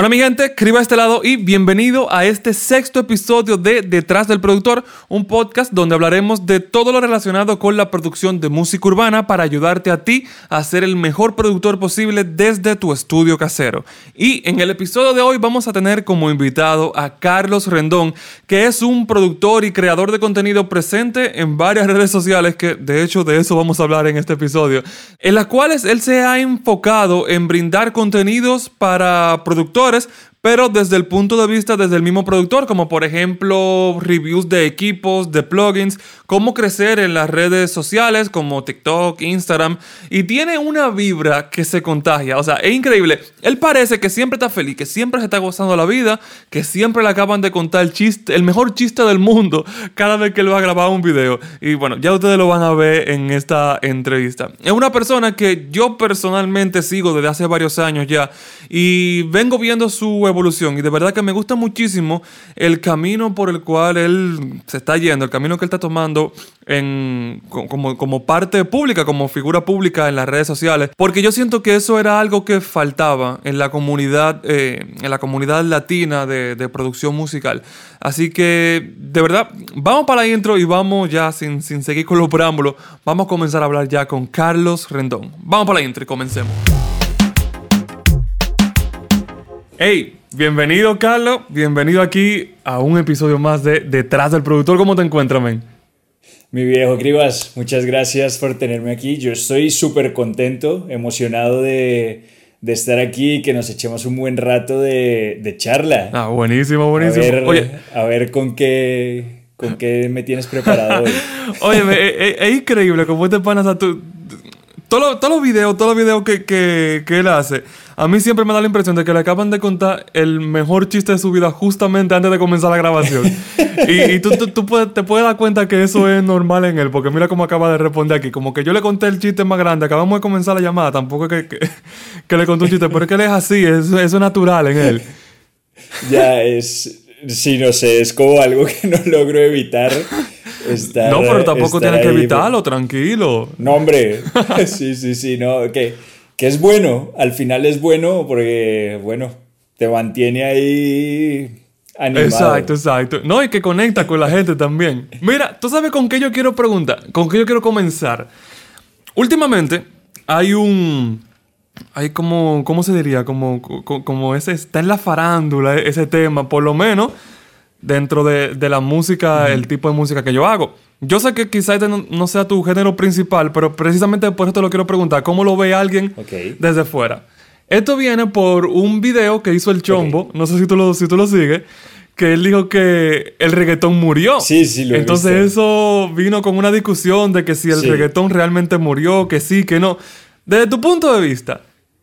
Hola mi gente, escriba a este lado y bienvenido a este sexto episodio de Detrás del Productor, un podcast donde hablaremos de todo lo relacionado con la producción de música urbana para ayudarte a ti a ser el mejor productor posible desde tu estudio casero. Y en el episodio de hoy vamos a tener como invitado a Carlos Rendón, que es un productor y creador de contenido presente en varias redes sociales, que de hecho de eso vamos a hablar en este episodio, en las cuales él se ha enfocado en brindar contenidos para productores jugadores, pero desde el punto de vista desde el mismo productor, como por ejemplo reviews de equipos, de plugins, cómo crecer en las redes sociales como TikTok, Instagram, y tiene una vibra que se contagia, o sea, es increíble. Él parece que siempre está feliz, que siempre se está gozando la vida, que siempre le acaban de contar el chiste, el mejor chiste del mundo cada vez que él va a grabar un video. Y bueno, ya ustedes lo van a ver en esta entrevista. Es una persona que yo personalmente sigo desde hace varios años ya y vengo viendo su evolución y de verdad que me gusta muchísimo el camino por el cual él se está yendo, el camino que él está tomando en, como, como parte pública, como figura pública en las redes sociales, porque yo siento que eso era algo que faltaba en la comunidad, eh, en la comunidad latina de, de, producción musical. Así que, de verdad, vamos para la intro y vamos ya sin, sin seguir con los preámbulos, vamos a comenzar a hablar ya con Carlos Rendón. Vamos para la intro y comencemos. Hey, bienvenido Carlos, bienvenido aquí a un episodio más de Detrás del Productor. ¿Cómo te encuentras, men? Mi viejo Cribas, muchas gracias por tenerme aquí. Yo estoy súper contento, emocionado de, de, estar aquí y que nos echemos un buen rato de, de charla. Ah, buenísimo, buenísimo. A ver, Oye. A ver con qué, con qué me tienes preparado hoy. Oye, es, increíble cómo este pana, o tú, todos los videos, todos los videos que, que, que, él hace, a mí siempre me da la impresión de que le acaban de contar el mejor chiste de su vida justamente antes de comenzar la grabación. y, y tú, tú, tú puedes, te puedes dar cuenta que eso es normal en él, porque mira cómo acaba de responder aquí. Como que yo le conté el chiste más grande, acabamos de comenzar la llamada, tampoco es que, que, que le conté un chiste, pero es que él es así, es, eso es natural en él. Ya es, sí, no sé, es como algo que no logro evitar. Estar, no, pero tampoco tienes que evitarlo, tranquilo. No, hombre. sí, sí, sí, no. Que, que es bueno. Al final es bueno porque, bueno, te mantiene ahí animado. Exacto, exacto. No, y que conecta con la gente también. Mira, tú sabes con qué yo quiero preguntar, con qué yo quiero comenzar. Últimamente hay un. Hay como, ¿cómo se diría? Como, como ese, está en la farándula ese tema, por lo menos dentro de, de la música, el tipo de música que yo hago. Yo sé que quizás este no, no, sea tu género principal, pero precisamente por eso te lo quiero preguntar. ¿Cómo lo ve alguien okay. desde fuera? Esto viene por un video que hizo el Chombo, okay. no sé si tú, lo, si tú lo sigues, que él dijo que el reggaetón murió. Sí, sí, lo he Entonces visto. eso vino con una discusión de que si el Sí. reggaetón realmente murió, que sí, que no. Desde tu punto de vista,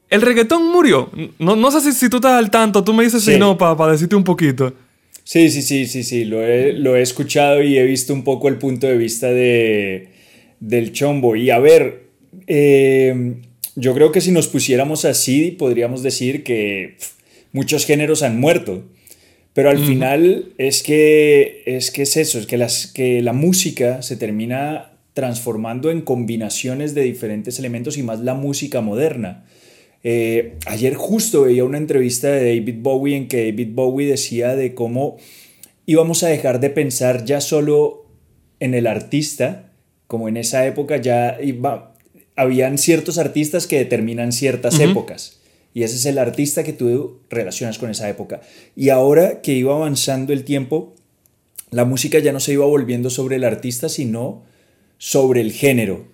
¿el reggaetón murió? No, no sé si, si tú estás al tanto, tú me dices Sí. si no, para pa decirte un poquito. Sí, sí, sí, sí, sí, lo he, lo he escuchado y he visto un poco el punto de vista de, del chombo. Y a ver, eh, yo creo que si nos pusiéramos así, podríamos decir que pff, muchos géneros han muerto. Pero al final es que, es que es eso, es que, las, que la música se termina transformando en combinaciones de diferentes elementos y más la música moderna. Eh, ayer justo veía una entrevista de David Bowie en que David Bowie decía de cómo íbamos a dejar de pensar ya solo en el artista, como en esa época ya iba, habían ciertos artistas que determinan ciertas épocas. Y ese es el artista que tú relacionas con esa época. Y ahora que iba avanzando el tiempo, la música ya no se iba volviendo sobre el artista, sino sobre el género.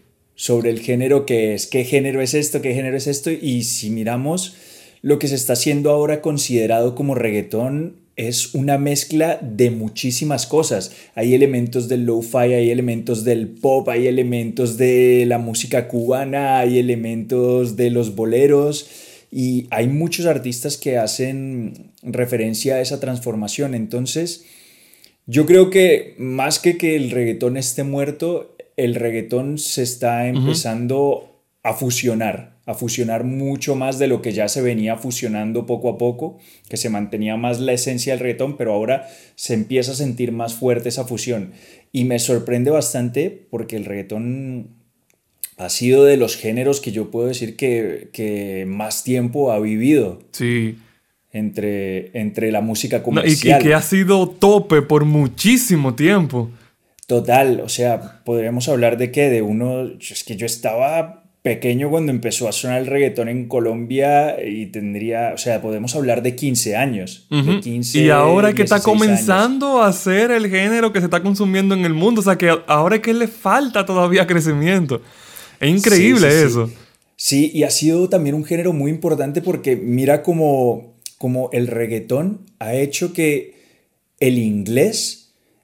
Sobre el género que es, qué género es esto, qué género es esto. Y si miramos lo que se está haciendo ahora considerado como reggaetón, es una mezcla de muchísimas cosas. Hay elementos del lo-fi, hay elementos del pop, hay elementos de la música cubana, hay elementos de los boleros y hay muchos artistas que hacen referencia a esa transformación. Entonces, yo creo que más que que el reggaetón esté muerto, el reggaetón se está empezando a fusionar, a fusionar mucho más de lo que ya se venía fusionando poco a poco, que se mantenía más la esencia del reggaetón, pero ahora se empieza a sentir más fuerte esa fusión. Y me sorprende bastante porque el reggaetón ha sido de los géneros que yo puedo decir que, que más tiempo ha vivido. Sí. entre, entre la música comercial. y, que ha sido tope por muchísimo tiempo. Total, o sea, podríamos hablar de que de uno, es que yo estaba pequeño cuando empezó a sonar el reggaetón en Colombia y tendría, o sea, podemos hablar de 15 años. de 15, y ahora que está comenzando a ser el género que se está consumiendo en el mundo, o sea, que ahora que le falta todavía crecimiento. Es increíble eso. Sí, y ha sido también un género muy importante porque mira como, como el reggaetón ha hecho que el inglés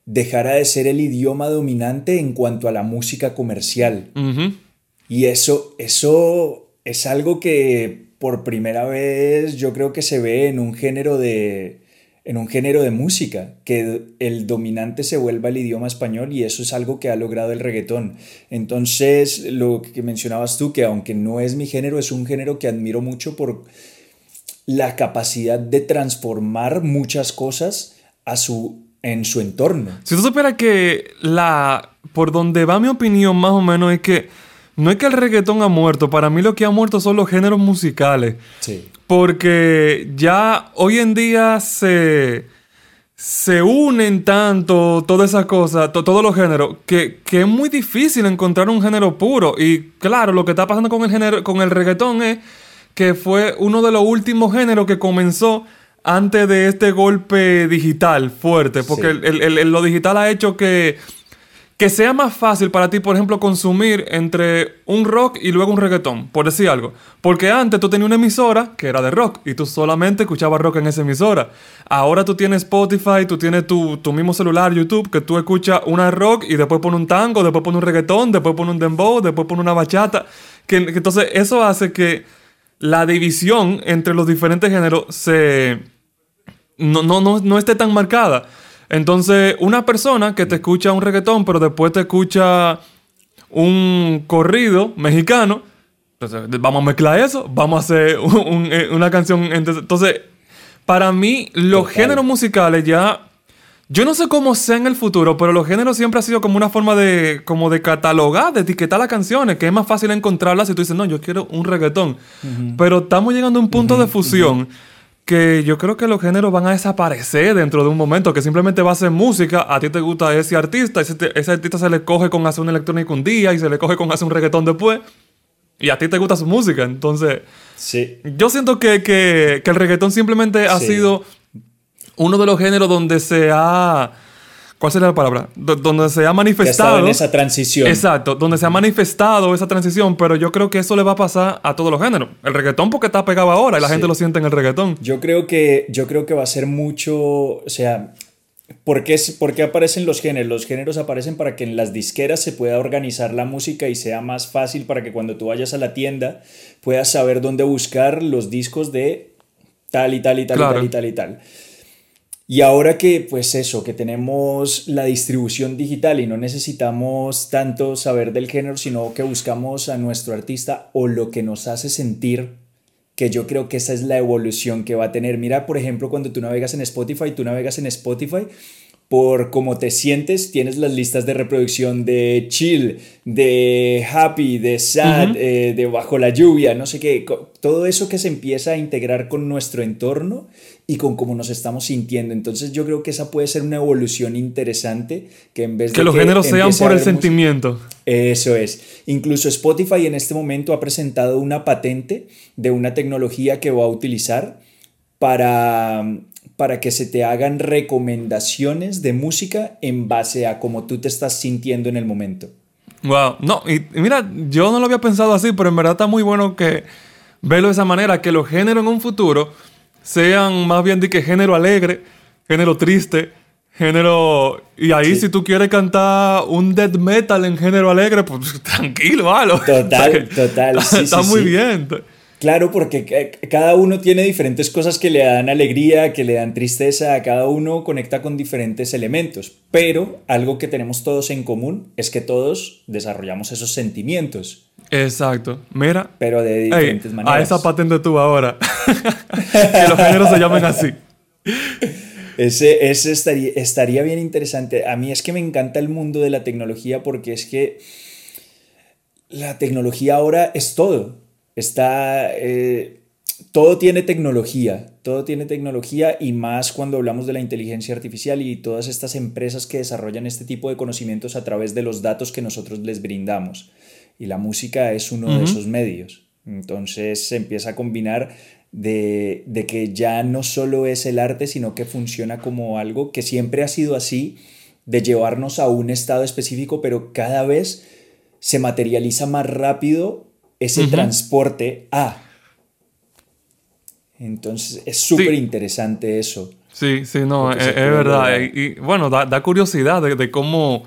dejara de ser el idioma dominante en cuanto a la música comercial. Y eso, eso es algo que por primera vez yo creo que se ve en un género de, en un género de música, que el dominante se vuelva el idioma español y eso es algo que ha logrado el reggaetón. Entonces, lo que mencionabas tú, que aunque no es mi género, es un género que admiro mucho por la capacidad de transformar muchas cosas a su, en su entorno. Si tú supieras que la, por donde va mi opinión más o menos es que no es que el reggaetón ha muerto, para mí lo que ha muerto son los géneros musicales. Sí. Porque ya hoy en día se, se unen tanto todas esas cosas, todos los géneros, que, que, es muy difícil encontrar un género puro. Y claro, lo que está pasando con el, género, con el reggaetón es que fue uno de los últimos géneros que comenzó antes de este golpe digital fuerte. Porque lo digital ha hecho que que sea más fácil para ti, por ejemplo, consumir entre un rock y luego un reggaetón, por decir algo. Porque antes tú tenías una emisora que era de rock y tú solamente escuchabas rock en esa emisora. Ahora tú tienes Spotify, tú tienes tu, mismo celular, YouTube, que tú escuchas una rock y después pones un tango, después pones un reggaetón, después pones un dembow, después pones una bachata. Que, entonces eso hace que la división entre los diferentes géneros se... no, no, no, no esté tan marcada. Entonces, una persona que te escucha un reggaetón, pero después te escucha un corrido mexicano, entonces, vamos a mezclar eso, vamos a hacer eh, una canción. Entonces, para mí, los géneros musicales ya. Yo no sé cómo sea en el futuro, pero los géneros siempre ha sido como una forma de, como de catalogar, de etiquetar las canciones, que es más fácil encontrarlas si tú dices, no, yo quiero un reggaetón. Pero estamos llegando a un punto de fusión que yo creo que los géneros van a desaparecer dentro de un momento, que simplemente va a ser música, a ti te gusta ese artista, ese, ese artista se le coge con hacer un electrónico un día y se le coge con hacer un reggaetón después, y a ti te gusta su música, entonces... Sí. Yo siento que, que, que el reggaetón simplemente ha sido uno de los géneros donde se ha ¿Cuál sería la palabra? donde se ha manifestado. en esa transición. Exacto, donde se ha manifestado esa transición, pero yo creo que eso le va a pasar a todos los géneros. El reggaetón porque está pegado ahora y la gente lo siente en el reggaetón. Yo creo que, yo creo que va a ser mucho. O sea, ¿Por qué, ¿Por qué, aparecen los géneros? Los géneros aparecen para que en las disqueras se pueda organizar la música y sea más fácil para que cuando tú vayas a la tienda puedas saber dónde buscar los discos de tal y tal y tal y tal y tal y tal. Y ahora que, pues eso, que tenemos la distribución digital y no necesitamos tanto saber del género, sino que buscamos a nuestro artista o lo que nos hace sentir, que yo creo que esa es la evolución que va a tener. Mira, por ejemplo, cuando tú navegas en Spotify, tú navegas en Spotify por cómo te sientes, tienes las listas de reproducción de chill, de happy, de sad, eh, de bajo la lluvia, no sé qué, todo eso que se empieza a integrar con nuestro entorno y con cómo nos estamos sintiendo. Entonces yo creo que esa puede ser una evolución interesante que en vez de... Que los géneros sean por el sentimiento. Eso es. Incluso Spotify en este momento ha presentado una patente de una tecnología que va a utilizar para para que se te hagan recomendaciones de música en base a cómo tú te estás sintiendo en el momento. Wow, no, y, mira, yo no lo había pensado así, pero en verdad está muy bueno que verlo de esa manera, que los géneros en un futuro sean más bien de que género alegre, género triste, género... Y ahí si tú quieres cantar un death metal en género alegre, pues tranquilo, halo. Total, total. está muy bien. Claro, porque cada uno tiene diferentes cosas que le dan alegría, que le dan tristeza, cada uno conecta con diferentes elementos, pero algo que tenemos todos en común es que todos desarrollamos esos sentimientos. Exacto, mira. Pero de diferentes maneras. A esa patente tú ahora. que los géneros se llamen así. Ese, ese estaría, estaría bien interesante. A mí es que me encanta el mundo de la tecnología porque es que la tecnología ahora es todo está... Eh, todo tiene tecnología, todo tiene tecnología y más cuando hablamos de la inteligencia artificial y todas estas empresas que desarrollan este tipo de conocimientos a través de los datos que nosotros les brindamos. Y la música es uno de esos medios. Entonces se empieza a combinar de, de, que ya no solo es el arte, sino que funciona como algo que siempre ha sido así, de llevarnos a un estado específico, pero cada vez se materializa más rápido ese transporte a entonces es súper interesante eso. Sí, sí, no, es, verdad. Y, bueno, da, curiosidad de, cómo,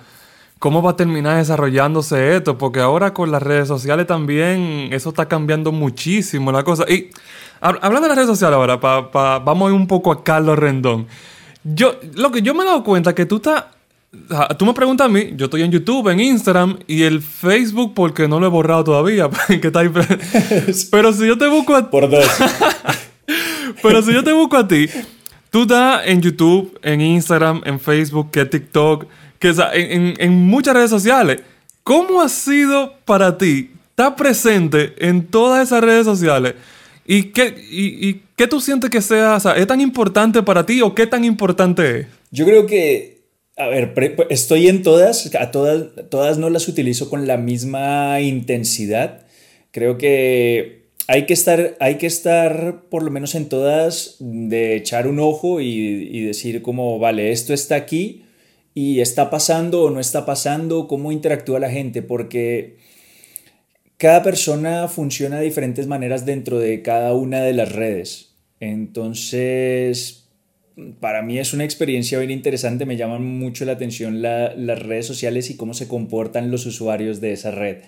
cómo va a terminar desarrollándose esto, porque ahora con las redes sociales también eso está cambiando muchísimo la cosa. Y hablando de las redes sociales ahora, vamos a ir un poco a Carlos Rendón. Yo, lo que yo me he dado cuenta que tú estás Tú me preguntas a mí, yo estoy en YouTube, en Instagram y el Facebook porque no lo he borrado todavía. Pero si yo te busco a... Por dos. Pero si yo te busco a ti, tú estás en YouTube, en Instagram, en Facebook, que TikTok, que en, muchas redes sociales. ¿Cómo ha sido para ti estar presente en todas esas redes sociales? ¿Y qué, y, qué tú sientes que sea, o sea, es tan importante para ti o qué tan importante es? Yo creo que, a ver, estoy en todas, a todas, todas no las utilizo con la misma intensidad. Creo que hay que estar, hay que estar por lo menos en todas de echar un ojo y, decir como, vale, esto está aquí y está pasando o no está pasando, cómo interactúa la gente, porque cada persona funciona de diferentes maneras dentro de cada una de las redes. Entonces, para mí es una experiencia bien interesante, me llaman mucho la atención las redes sociales y cómo se comportan los usuarios de esa red.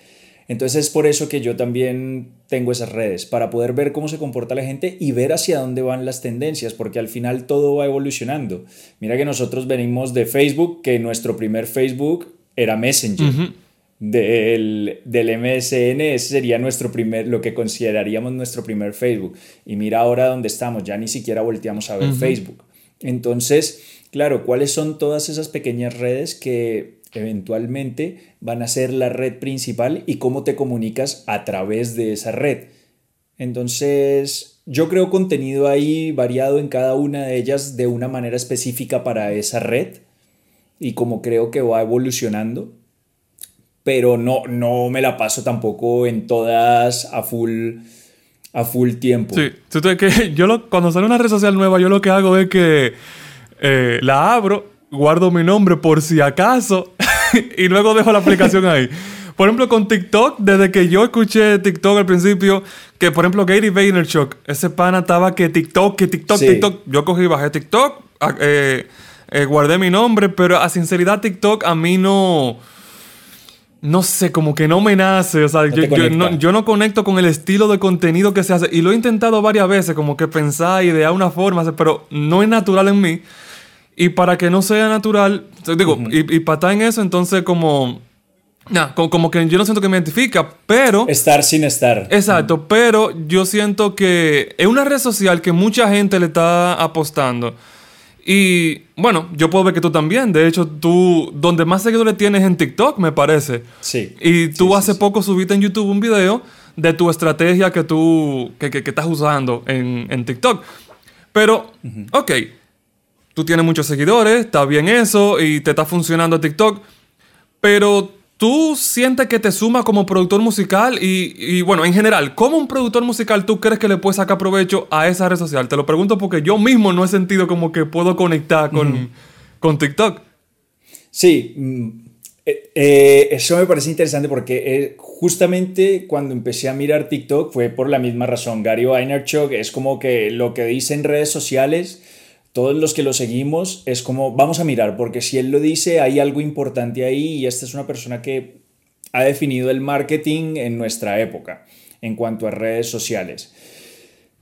Entonces es por eso que yo también tengo esas redes, para poder ver cómo se comporta la gente y ver hacia dónde van las tendencias, porque al final todo va evolucionando. Mira que nosotros venimos de Facebook, que nuestro primer Facebook era Messenger. Del, del, MSN, ese sería nuestro primer, lo que consideraríamos nuestro primer Facebook. Y mira ahora dónde estamos, ya ni siquiera volteamos a ver Facebook. Entonces, claro, ¿cuáles son todas esas pequeñas redes que eventualmente van a ser la red principal y cómo te comunicas a través de esa red. Entonces, yo creo contenido ahí variado en cada una de ellas de una manera específica para esa red y como creo que va evolucionando, pero no, no me la paso tampoco en todas a full, a full tiempo. Sí, que yo lo, cuando sale una red social nueva, yo lo que hago es que eh, la abro guardo mi nombre por si acaso y luego dejo la aplicación ahí. Por ejemplo, con TikTok, desde que yo escuché TikTok al principio, que por ejemplo Gary Vaynerchuk, ese pana estaba que TikTok, que TikTok, TikTok. Yo cogí y bajé TikTok, eh, eh, guardé mi nombre, pero a sinceridad TikTok a mí no... No sé, como que no me nace. O sea, yo, no, yo, no, conecto con el estilo de contenido que se hace. Y lo he intentado varias veces, como que pensar, idear una forma, pero no es natural en mí. Y para que no sea natural, digo, y, para estar en eso, entonces como... Nah, como, que yo no siento que me identifica, pero... Estar sin estar. Exacto, pero yo siento que es una red social que mucha gente le está apostando. Y bueno, yo puedo ver que tú también. De hecho, tú, donde más seguidores tienes en TikTok, me parece. Sí. Y tú hace poco subiste en YouTube un video de tu estrategia que tú, que, que, estás usando en, en TikTok. Pero, ok tú tienes muchos seguidores, está bien eso y te está funcionando TikTok, pero tú sientes que te suma como productor musical y, bueno, en general, ¿cómo un productor musical tú crees que le puede sacar provecho a esa red social? Te lo pregunto porque yo mismo no he sentido como que puedo conectar con, con TikTok. Sí, mm, eh, eh, eso me parece interesante porque eh, justamente cuando empecé a mirar TikTok fue por la misma razón. Gary Vaynerchuk es como que lo que dice en redes sociales todos los que lo seguimos es como, vamos a mirar, porque si él lo dice, hay algo importante ahí y esta es una persona que ha definido el marketing en nuestra época en cuanto a redes sociales.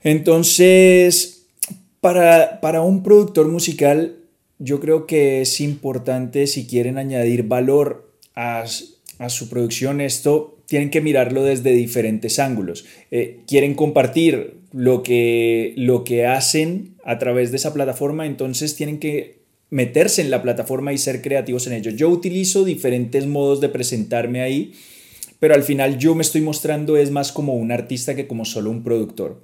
Entonces, para, para un productor musical, yo creo que es importante si quieren añadir valor a, a su producción, esto tienen que mirarlo desde diferentes ángulos. Eh, quieren compartir lo que, lo que hacen a través de esa plataforma, entonces tienen que meterse en la plataforma y ser creativos en ello. Yo utilizo diferentes modos de presentarme ahí, pero al final yo me estoy mostrando es más como un artista que como solo un productor.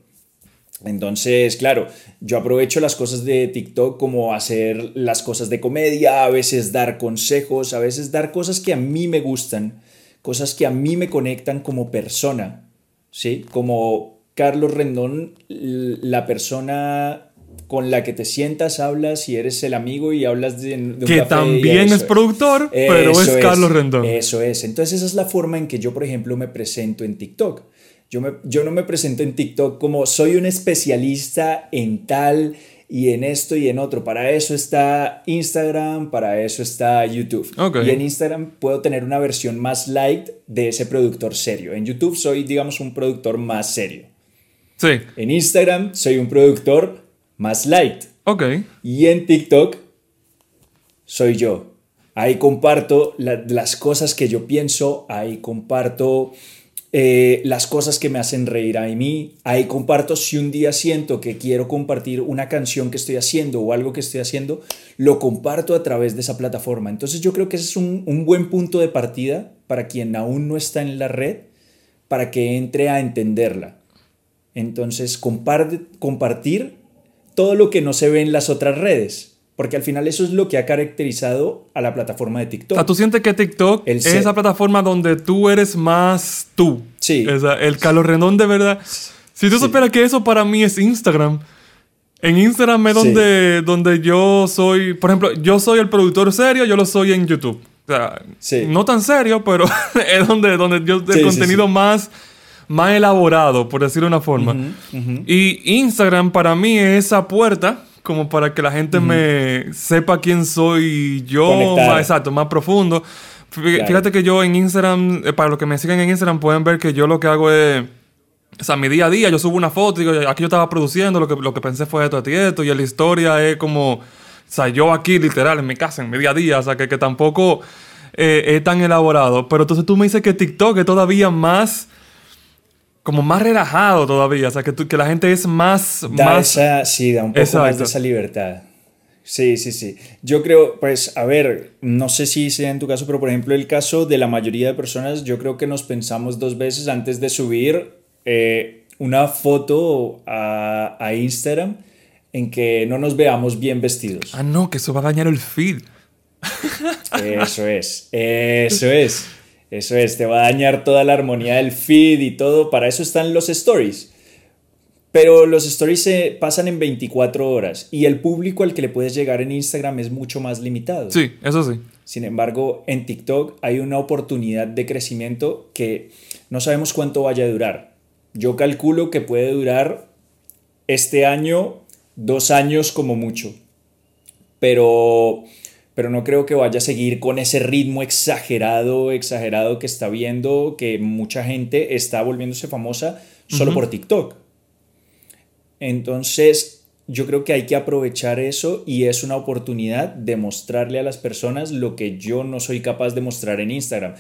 Entonces, claro, yo aprovecho las cosas de TikTok como hacer las cosas de comedia, a veces dar consejos, a veces dar cosas que a mí me gustan, cosas que a mí me conectan como persona, ¿sí? Como Carlos Rendón, la persona con la que te sientas, hablas y eres el amigo y hablas de, de Que también es productor, pero es, Carlos Rendón. Eso es. Entonces esa es la forma en que yo, por ejemplo, me presento en TikTok. Yo, me, yo no me presento en TikTok como soy un especialista en tal y en esto y en otro. Para eso está Instagram, para eso está YouTube. Y en Instagram puedo tener una versión más light de ese productor serio. En YouTube soy, digamos, un productor más serio. Sí. En Instagram soy un productor más light. Ok. Y en TikTok soy yo. Ahí comparto las cosas que yo pienso, ahí comparto eh, las cosas que me hacen reír a mí, ahí comparto si un día siento que quiero compartir una canción que estoy haciendo o algo que estoy haciendo, lo comparto a través de esa plataforma. Entonces yo creo que ese es un, un buen punto de partida para quien aún no está en la red, para que entre a entenderla. Entonces compartir todo lo que no se ve en las otras redes. Porque al final eso es lo que ha caracterizado a la plataforma de TikTok. O sea, tú sientes que TikTok es esa plataforma donde tú eres más tú. Sí. el Carlos Rendón de verdad. Si tú supieras que eso para mí es Instagram. En Instagram es donde, donde yo soy, por ejemplo, yo soy el productor serio, yo lo soy en YouTube. O sea, no tan serio, pero es donde, donde yo el contenido más más elaborado, por decirlo de una forma. Y Instagram para mí es esa puerta como para que la gente me sepa quién soy yo, más exacto, más profundo. Fíjate que yo en Instagram, eh, para los que me siguen en Instagram, pueden ver que yo lo que hago es. O sea, mi día a día, yo subo una foto y digo, aquí yo estaba produciendo, lo que, lo que pensé fue esto, esto y esto, y la historia es como. O sea, yo aquí literal, en mi casa, en mi día a día, o sea, que, que tampoco eh, es tan elaborado. Pero entonces tú me dices que TikTok es todavía más como más relajado todavía, o sea, que, que la gente es más... más... sí, da un poco más de esa libertad. Sí, sí, sí. Yo creo, pues, a ver, no sé si sea en tu caso, pero por ejemplo, el caso de la mayoría de personas, yo creo que nos pensamos dos veces antes de subir eh, una foto a, a Instagram en que no nos veamos bien vestidos. Ah, no, que eso va a dañar el feed. Eso es, eso es. Eso es, te va a dañar toda la armonía del feed y todo. Para eso están los stories. Pero los stories se pasan en 24 horas y el público al que le puedes llegar en Instagram es mucho más limitado. Sí, eso sí. Sin embargo, en TikTok hay una oportunidad de crecimiento que no sabemos cuánto vaya a durar. Yo calculo que puede durar este año, dos años como mucho. Pero pero no creo que vaya a seguir con ese ritmo exagerado, exagerado que está viendo, que mucha gente está volviéndose famosa solo por TikTok. Entonces, yo creo que hay que aprovechar eso y es una oportunidad de mostrarle a las personas lo que yo no soy capaz de mostrar en Instagram.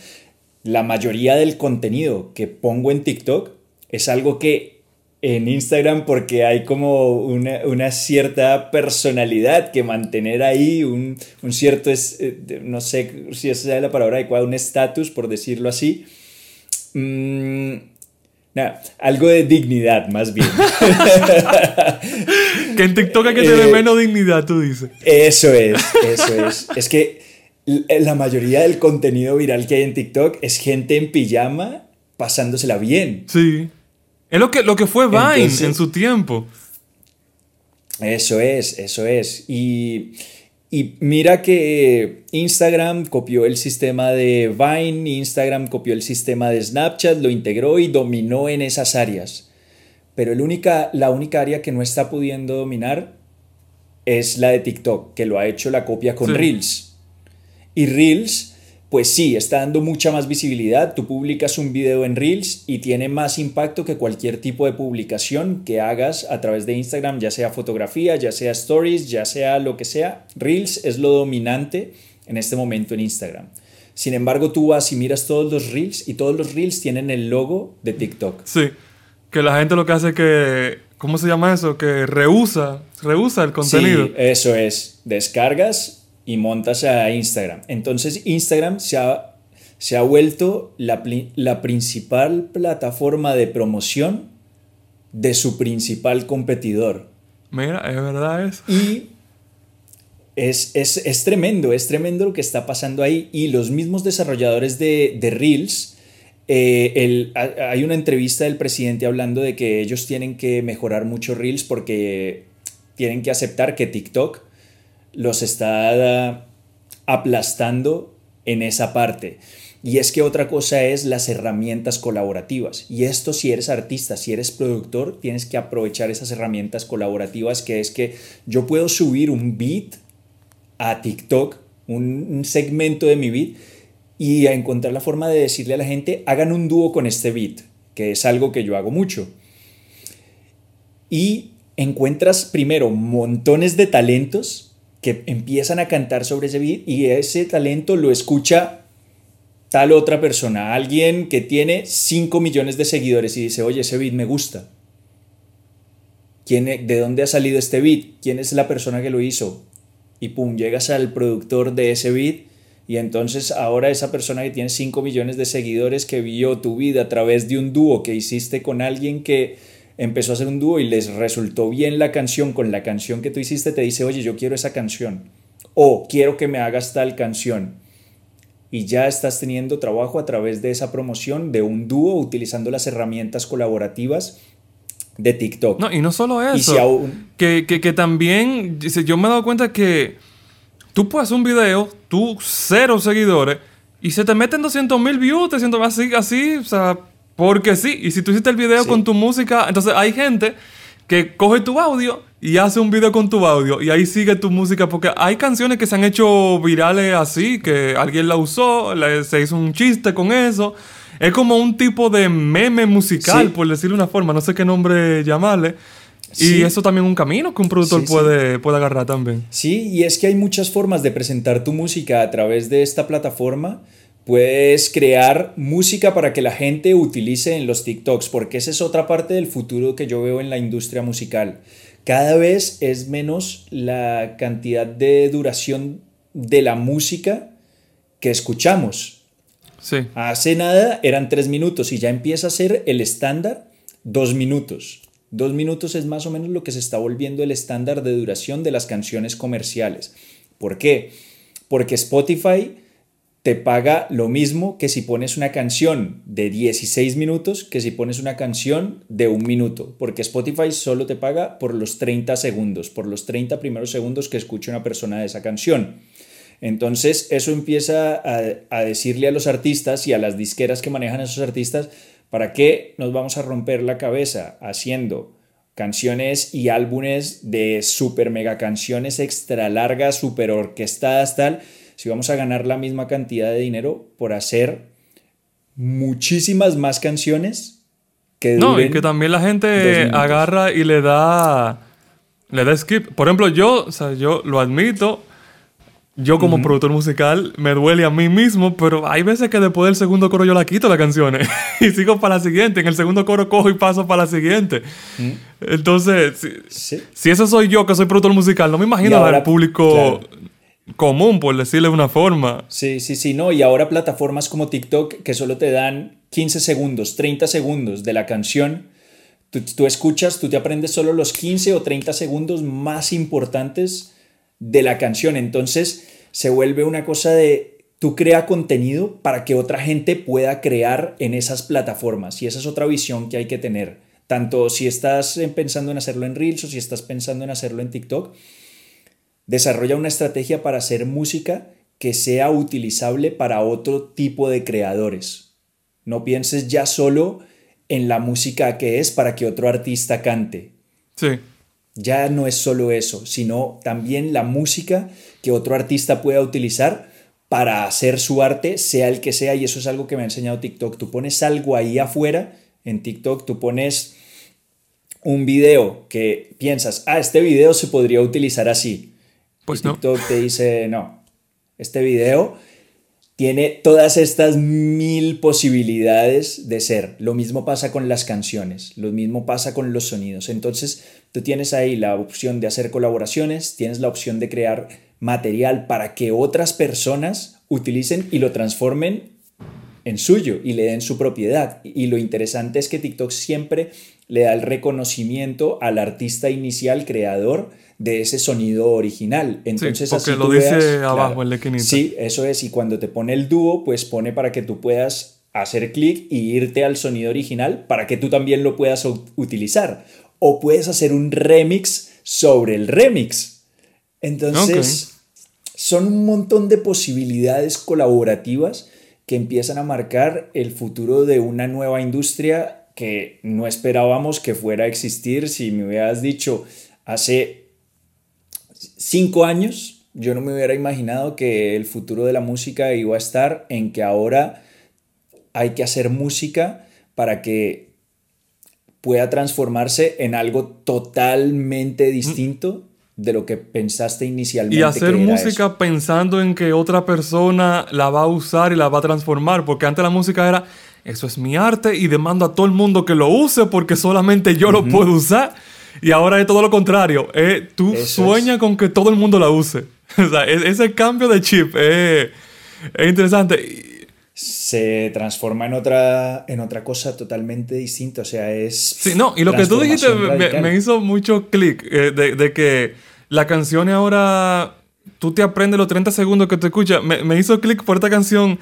La mayoría del contenido que pongo en TikTok es algo que en Instagram porque hay como una, cierta personalidad que mantener ahí, un, cierto, es, eh, no sé si esa es la palabra adecuada, un estatus, por decirlo así. Mm, algo de dignidad, más bien. que en TikTok hay que tener eh, menos dignidad, tú dices. Eso es, eso es. Es que la mayoría del contenido viral que hay en TikTok es gente en pijama pasándosela bien. Sí. Es lo que, lo que fue Vine en su tiempo. Eso es, eso es. Y, mira que Instagram copió el sistema de Vine, Instagram copió el sistema de Snapchat, lo integró y dominó en esas áreas. Pero el única, la única área que no está pudiendo dominar es la de TikTok, que lo ha hecho la copia con Reels. Y Reels pues sí, está dando mucha más visibilidad. Tú publicas un video en Reels y tiene más impacto que cualquier tipo de publicación que hagas a través de Instagram, ya sea fotografía, ya sea stories, ya sea lo que sea. Reels es lo dominante en este momento en Instagram. Sin embargo, tú vas y miras todos los Reels y todos los Reels tienen el logo de TikTok. Sí, que la gente lo que hace es que, ¿cómo se llama eso? Que rehúsa, rehúsa el contenido. Sí, eso es. Descargas y montas a Instagram. Entonces Instagram se ha, se ha vuelto la, la principal plataforma de promoción de su principal competidor. Mira, es verdad eso. Y es, es, tremendo, es tremendo lo que está pasando ahí. Y los mismos desarrolladores de, de Reels, eh, hay una entrevista del presidente hablando de que ellos tienen que mejorar mucho Reels porque tienen que aceptar que TikTok los está aplastando en esa parte. Y es que otra cosa es las herramientas colaborativas. Y esto si eres artista, si eres productor, tienes que aprovechar esas herramientas colaborativas que es que yo puedo subir un beat a TikTok, un, segmento de mi beat, y a encontrar la forma de decirle a la gente, hagan un dúo con este beat, que es algo que yo hago mucho. Y encuentras primero montones de talentos que empiezan a cantar sobre ese beat y ese talento lo escucha tal otra persona, alguien que tiene 5 millones de seguidores y dice, oye, ese beat me gusta. ¿Quién, ¿De dónde ha salido este beat? ¿Quién es la persona que lo hizo? Y pum, llegas al productor de ese beat y entonces ahora esa persona que tiene 5 millones de seguidores que vio tu vida a través de un dúo que hiciste con alguien que empezó a hacer un dúo y les resultó bien la canción con la canción que tú hiciste, te dice, oye, yo quiero esa canción. O quiero que me hagas tal canción. Y ya estás teniendo trabajo a través de esa promoción de un dúo utilizando las herramientas colaborativas de TikTok. No, y no solo eso. que, que, que, también, yo me he dado cuenta que tú puedes hacer un video, tú cero seguidores, y se te meten 200 mil views, te siento así, así, o sea, porque sí. Y si tú hiciste el video con tu música, entonces hay gente que coge tu audio y hace un video con tu audio y ahí sigue tu música porque hay canciones que se han hecho virales así, que alguien la usó, se hizo un chiste con eso. Es como un tipo de meme musical, por decirlo de una forma, no sé qué nombre llamarle. Y eso también es un camino que un productor puede, puede agarrar también. Sí, y es que hay muchas formas de presentar tu música a través de esta plataforma. Puedes crear música para que la gente utilice en los TikToks, porque esa es otra parte del futuro que yo veo en la industria musical. Cada vez es menos la cantidad de duración de la música que escuchamos. Hace nada eran tres minutos y ya empieza a ser el estándar dos minutos. Dos minutos es más o menos lo que se está volviendo el estándar de duración de las canciones comerciales. ¿Por qué? Porque Spotify te paga lo mismo que si pones una canción de 16 minutos que si pones una canción de un minuto, porque Spotify solo te paga por los 30 segundos, por los 30 primeros segundos que escuche una persona de esa canción. Entonces eso empieza a, decirle a los artistas y a las disqueras que manejan a esos artistas, ¿para qué nos vamos a romper la cabeza haciendo canciones y álbumes de super mega canciones extra largas, super orquestadas, tal, si vamos a ganar la misma cantidad de dinero por hacer muchísimas más canciones que No, y que también la gente agarra y le da le da skip. Por ejemplo, yo, o sea, yo lo admito, yo como productor musical me duele a mí mismo, pero hay veces que después del segundo coro yo la quito las canciones y sigo para la siguiente. En el segundo coro cojo y paso para la siguiente. Entonces, si, eso soy yo que soy productor musical, no me imagino al público común, por decirle de una forma. Sí, sí, sí, no. Y ahora plataformas como TikTok que solo te dan 15 segundos, 30 segundos de la canción. Tú, tú escuchas, tú te aprendes solo los 15 o 30 segundos más importantes de la canción. Entonces se vuelve una cosa de tú crea contenido para que otra gente pueda crear en esas plataformas. Y esa es otra visión que hay que tener. Tanto si estás pensando en hacerlo en Reels o si estás pensando en hacerlo en TikTok, desarrolla una estrategia para hacer música que sea utilizable para otro tipo de creadores. No pienses ya solo en la música que es para que otro artista cante. Sí ya no es solo eso, sino también la música que otro artista pueda utilizar para hacer su arte, sea el que sea, y eso es algo que me ha enseñado TikTok. Tú pones algo ahí afuera, en TikTok, tú pones un video que piensas, ah, este video se podría utilizar así. Pues TikTok te dice, no, este video tiene todas estas mil posibilidades de ser. Lo mismo pasa con las canciones, lo mismo pasa con los sonidos. Entonces, tú tienes ahí la opción de hacer colaboraciones, tienes la opción de crear material para que otras personas utilicen y lo transformen en suyo y le den su propiedad. Y lo interesante es que TikTok siempre le da el reconocimiento al artista inicial, creador de ese sonido original. Entonces, sí, porque así lo tú dice veas, abajo claro, en la esquinita. Sí, eso es. Y cuando te pone el dúo, pues pone para que tú puedas hacer clic y irte al sonido original para que tú también lo puedas utilizar. O puedes hacer un remix sobre el remix. Entonces, son un montón de posibilidades colaborativas que empiezan a marcar el futuro de una nueva industria que no esperábamos que fuera a existir. Si me hubieras dicho hace cinco años, yo no me hubiera imaginado que el futuro de la música iba a estar en que ahora hay que hacer música para que pueda transformarse en algo totalmente distinto de lo que pensaste inicialmente. Y hacer que era música eso. pensando en que otra persona la va a usar y la va a transformar. Porque antes la música era, eso es mi arte y demando a todo el mundo que lo use porque solamente yo lo puedo usar. Y ahora es todo lo contrario. eh, tú Eso sueñas con que todo el mundo la use. o sea, e- ese cambio de chip eh, es interesante. Se transforma en otra, en otra cosa totalmente distinta. O sea, es. Sí, no, y lo que tú dijiste me, hizo mucho clic eh, de, de que la canción ahora tú te aprendes los 30 segundos que te escuchas. Me, me hizo clic por esta canción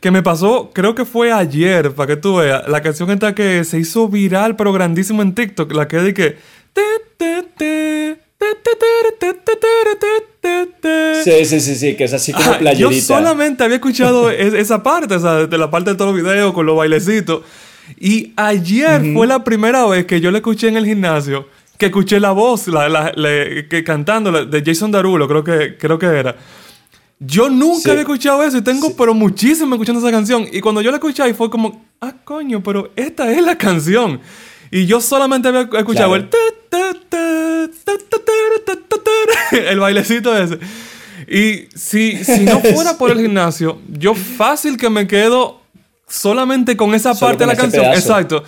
que me pasó, creo que fue ayer, para que tú veas. La canción esta que se hizo viral, pero grandísimo en TikTok, la que de que. Sí, sí, sí, sí, que es así como playerita. Yo solamente había escuchado es- esa parte, o sea, de la parte de todos los videos con los bailecitos. Y ayer fue la primera vez que yo le escuché en el gimnasio, que escuché la voz, la, la- la- que cantando la- de Jason Darulo, creo que, creo que era. Yo nunca Sí. había escuchado eso y tengo, pero muchísimo escuchando esa canción. Y cuando yo la escuché ahí fue como, ah, coño, pero esta es la canción. Y yo solamente había escuchado claro. el... el bailecito ese. Y si, si no fuera por el gimnasio, yo fácil que me quedo solamente con esa Solo parte con de la canción. Pedazo. Exacto.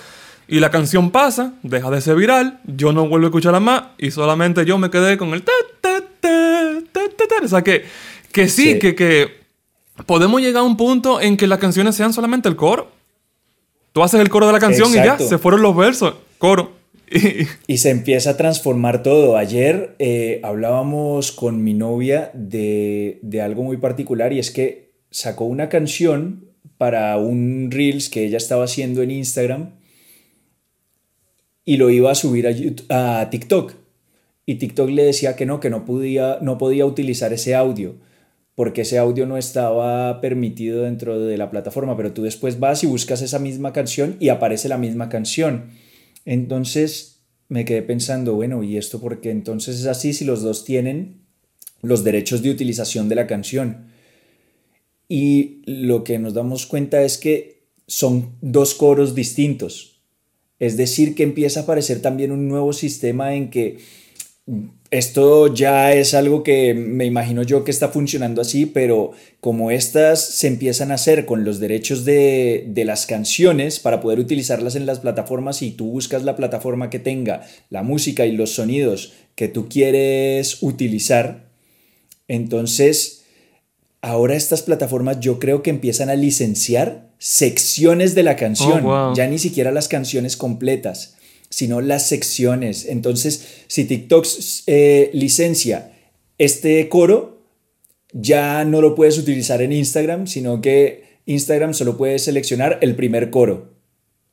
Y la canción pasa, deja de ser viral, yo no vuelvo a escucharla más y solamente yo me quedé con el... Ta, ta, ta, o sea, que, que sí, sí, Que, que podemos llegar a un punto en que las canciones sean solamente el coro. Tú haces el coro de la canción y ya, se fueron los versos, coro. Y- Y se empieza a transformar todo. Ayer eh, hablábamos con mi novia de, de algo muy particular y es que sacó una canción para un Reels que ella estaba haciendo en Instagram y lo iba a subir a, YouTube- a TikTok. Y TikTok le decía que no, que no podía, no podía utilizar ese audio porque ese audio no estaba permitido dentro de la plataforma, pero tú después vas y buscas esa misma canción y aparece la misma canción. Entonces me quedé pensando, bueno, ¿y esto por qué entonces es así si los dos tienen los derechos de utilización de la canción? Y lo que nos damos cuenta es que son dos coros distintos. Es decir, que empieza a aparecer también un nuevo sistema en que esto ya es algo que me imagino yo que está funcionando así, pero como estas se empiezan a hacer con los derechos de, de las canciones para poder utilizarlas en las plataformas y tú buscas la plataforma que tenga la música y los sonidos que tú quieres utilizar, entonces ahora estas plataformas yo creo que empiezan a licenciar secciones de la canción, Oh, wow. ya ni siquiera las canciones completas sino las secciones. Entonces, si TikTok eh, licencia este coro, ya no lo puedes utilizar en Instagram, sino que Instagram solo puede seleccionar el primer coro.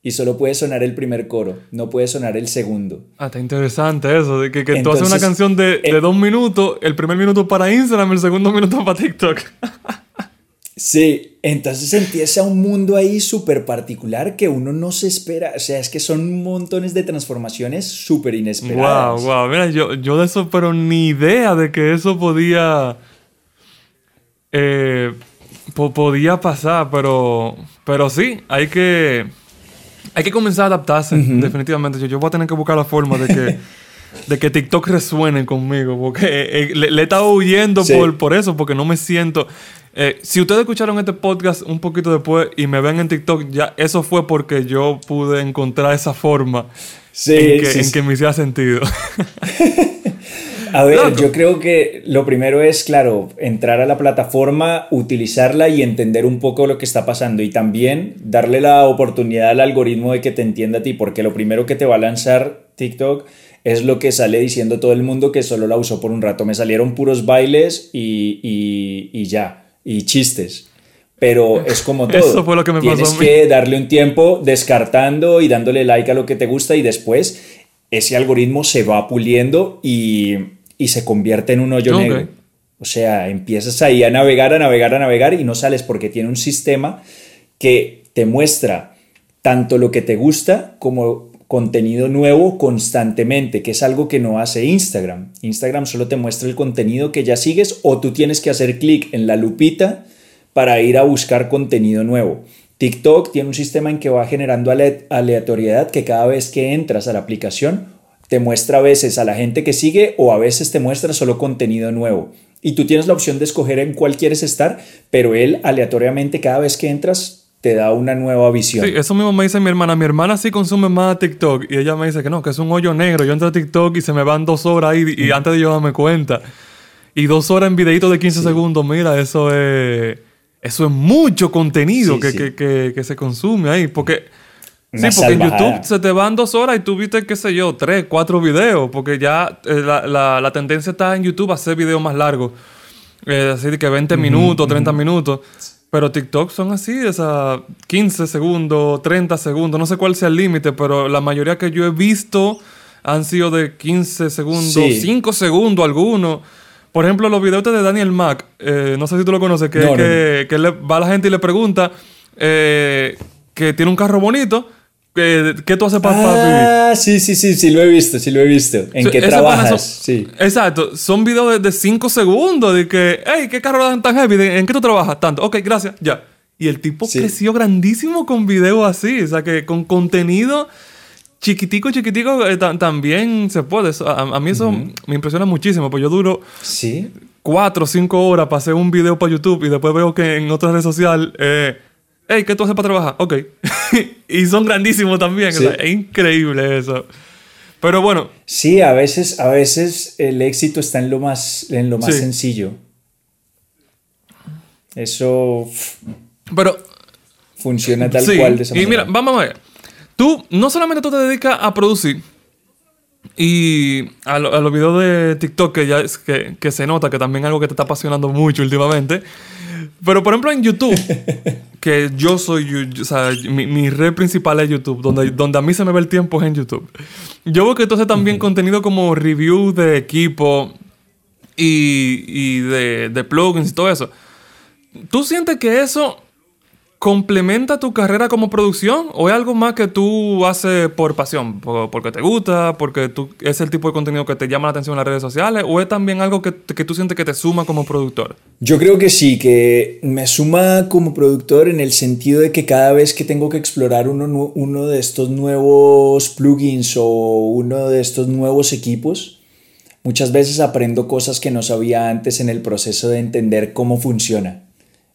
Y solo puede sonar el primer coro, no puede sonar el segundo. Ah, está interesante eso, de que, que tú haces una canción de, de dos minutos, el primer minuto para Instagram, el segundo minuto para TikTok. Sí, entonces empieza un mundo ahí súper particular que uno no se espera. O sea, es que son montones de transformaciones súper Wow, inesperadas. wow. Mira, yo, yo de eso, pero ni idea de que eso podía. eh, po- podía pasar, pero. Pero sí, hay que. Hay que comenzar a adaptarse, definitivamente. Yo, yo voy a tener que buscar la forma de que. de que TikTok resuene conmigo. Porque eh, le, le he estado huyendo Sí. por, por eso, porque no me siento. Eh, si ustedes escucharon este podcast un poquito después y me ven en TikTok, ya eso fue porque yo pude encontrar esa forma Sí, en, que, sí, en sí. que me hiciera sentido. A ver, yo creo que lo primero es, claro, entrar a la plataforma, utilizarla y entender un poco lo que está pasando y también darle la oportunidad al algoritmo de que te entienda a ti, porque lo primero que te va a lanzar TikTok es lo que sale diciendo todo el mundo que solo la usó por un rato. Me salieron puros bailes y, y ya, y chistes pero es como todo. Eso fue lo que me Tienes pasó que darle un tiempo descartando y dándole like a lo que te gusta y después ese algoritmo se va puliendo y, y se convierte en un hoyo negro. O sea, empiezas ahí a navegar, a navegar, a navegar y no sales porque tiene un sistema que te muestra tanto lo que te gusta como contenido nuevo constantemente, que es algo que no hace Instagram. Instagram solo te muestra el contenido que ya sigues o tú tienes que hacer clic en la lupita para ir a buscar contenido nuevo. TikTok tiene un sistema en que va generando ale- aleatoriedad que cada vez que entras a la aplicación te muestra a veces a la gente que sigue o a veces te muestra solo contenido nuevo. Y tú tienes la opción de escoger en cuál quieres estar, pero él aleatoriamente cada vez que entras te da una nueva visión. Sí, eso mismo me dice mi hermana. Mi hermana sí consume más TikTok y ella me dice que no, que es un hoyo negro. Yo entro a TikTok y se me van dos horas ahí y antes de yo darme cuenta. Y dos horas en videitos de 15 segundos, mira, eso es... Eso es mucho contenido Sí, que, sí. Que, que- que se consume ahí. Porque... Una sí, porque en. YouTube se te van dos horas y tú viste, qué sé yo, tres, cuatro videos. Porque ya eh, la, la- la tendencia está en YouTube a hacer videos más largos. Eh, así de que 20 minutos, 30 minutos. Pero TikTok son así, esas 15 segundos, 30 segundos. No sé cuál sea el límite, pero la mayoría que yo he visto han sido de 15 segundos, Sí. 5 segundos algunos. Por ejemplo, los videos de Daniel Mac, eh, no sé si tú lo conoces, que, No, no, que, que le, va a la gente y le pregunta eh, que tiene un carro bonito, que, ¿qué tú haces para vivir? Ah, sí, sí, sí, sí lo he visto, sí lo he visto. ¿En Sí, qué trabajas? son- Sí. Exacto. Son videos de 5 segundos de que, hey, ¿qué carro tan- tan heavy? ¿De- ¿En qué tú trabajas? Tanto. Ok, gracias. Ya. Y el tipo Sí. creció grandísimo con videos así. O sea, que con contenido chiquitico, chiquitico, eh, ta- también se puede. A, a mí eso me impresiona muchísimo. Pues yo duro Sí. 4 o 5 horas para hacer un video para YouTube y después veo que en otra red social, eh, hey, ¿qué tú haces para trabajar? Ok. y son grandísimos también. o Sí. sea, es increíble eso. Pero bueno, Sí, a veces, a veces el éxito está en lo más, en lo más Sí. sencillo. Eso pero funciona tal sí, cual de esa y manera. mira, vamos a ver. Tú, no solamente tú te dedicas a producir y a, lo- a los videos de TikTok, que ya es que, que se nota que también es algo que te está apasionando mucho últimamente. Pero por ejemplo en YouTube, que yo soy, yo- o sea, mi, mi red principal es YouTube, donde, donde a mí se me ve el tiempo es en YouTube. Yo veo que haces también contenido como review de equipo y, y de, de plugins y todo eso. ¿Tú sientes que eso complementa tu carrera como producción o es algo más que tú haces por pasión, por- porque te gusta, porque tú, es el tipo de contenido que te llama la atención en las redes sociales o es también algo que, que tú sientes que te suma como productor? Yo creo que sí, que me suma como productor en el sentido de que cada vez que tengo que explorar uno, uno de estos nuevos plugins o uno de estos nuevos equipos, muchas veces aprendo cosas que no sabía antes en el proceso de entender cómo funciona.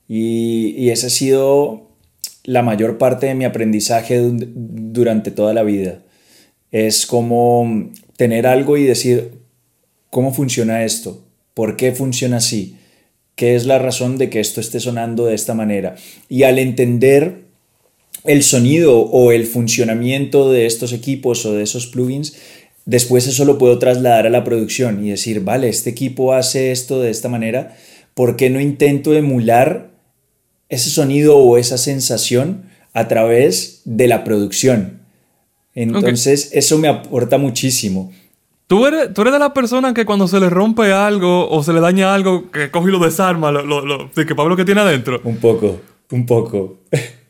Y, y esa ha sido la mayor parte de mi aprendizaje du- durante toda la vida. Es como tener algo y decir, ¿cómo funciona esto? ¿Por qué funciona así? ¿Qué es la razón de que esto esté sonando de esta manera? Y al entender el sonido o el funcionamiento de estos equipos o de esos plugins, después eso lo puedo trasladar a la producción y decir, vale, este equipo hace esto de esta manera, ¿por qué no intento emular ese sonido o esa sensación a través de la producción? Entonces, eso me aporta muchísimo. ¿Tú eres, tú eres de las personas que cuando se le rompe algo o se le daña algo, que coge y lo desarma, lo, lo, lo- de que Pablo que tiene adentro. Un poco, un poco.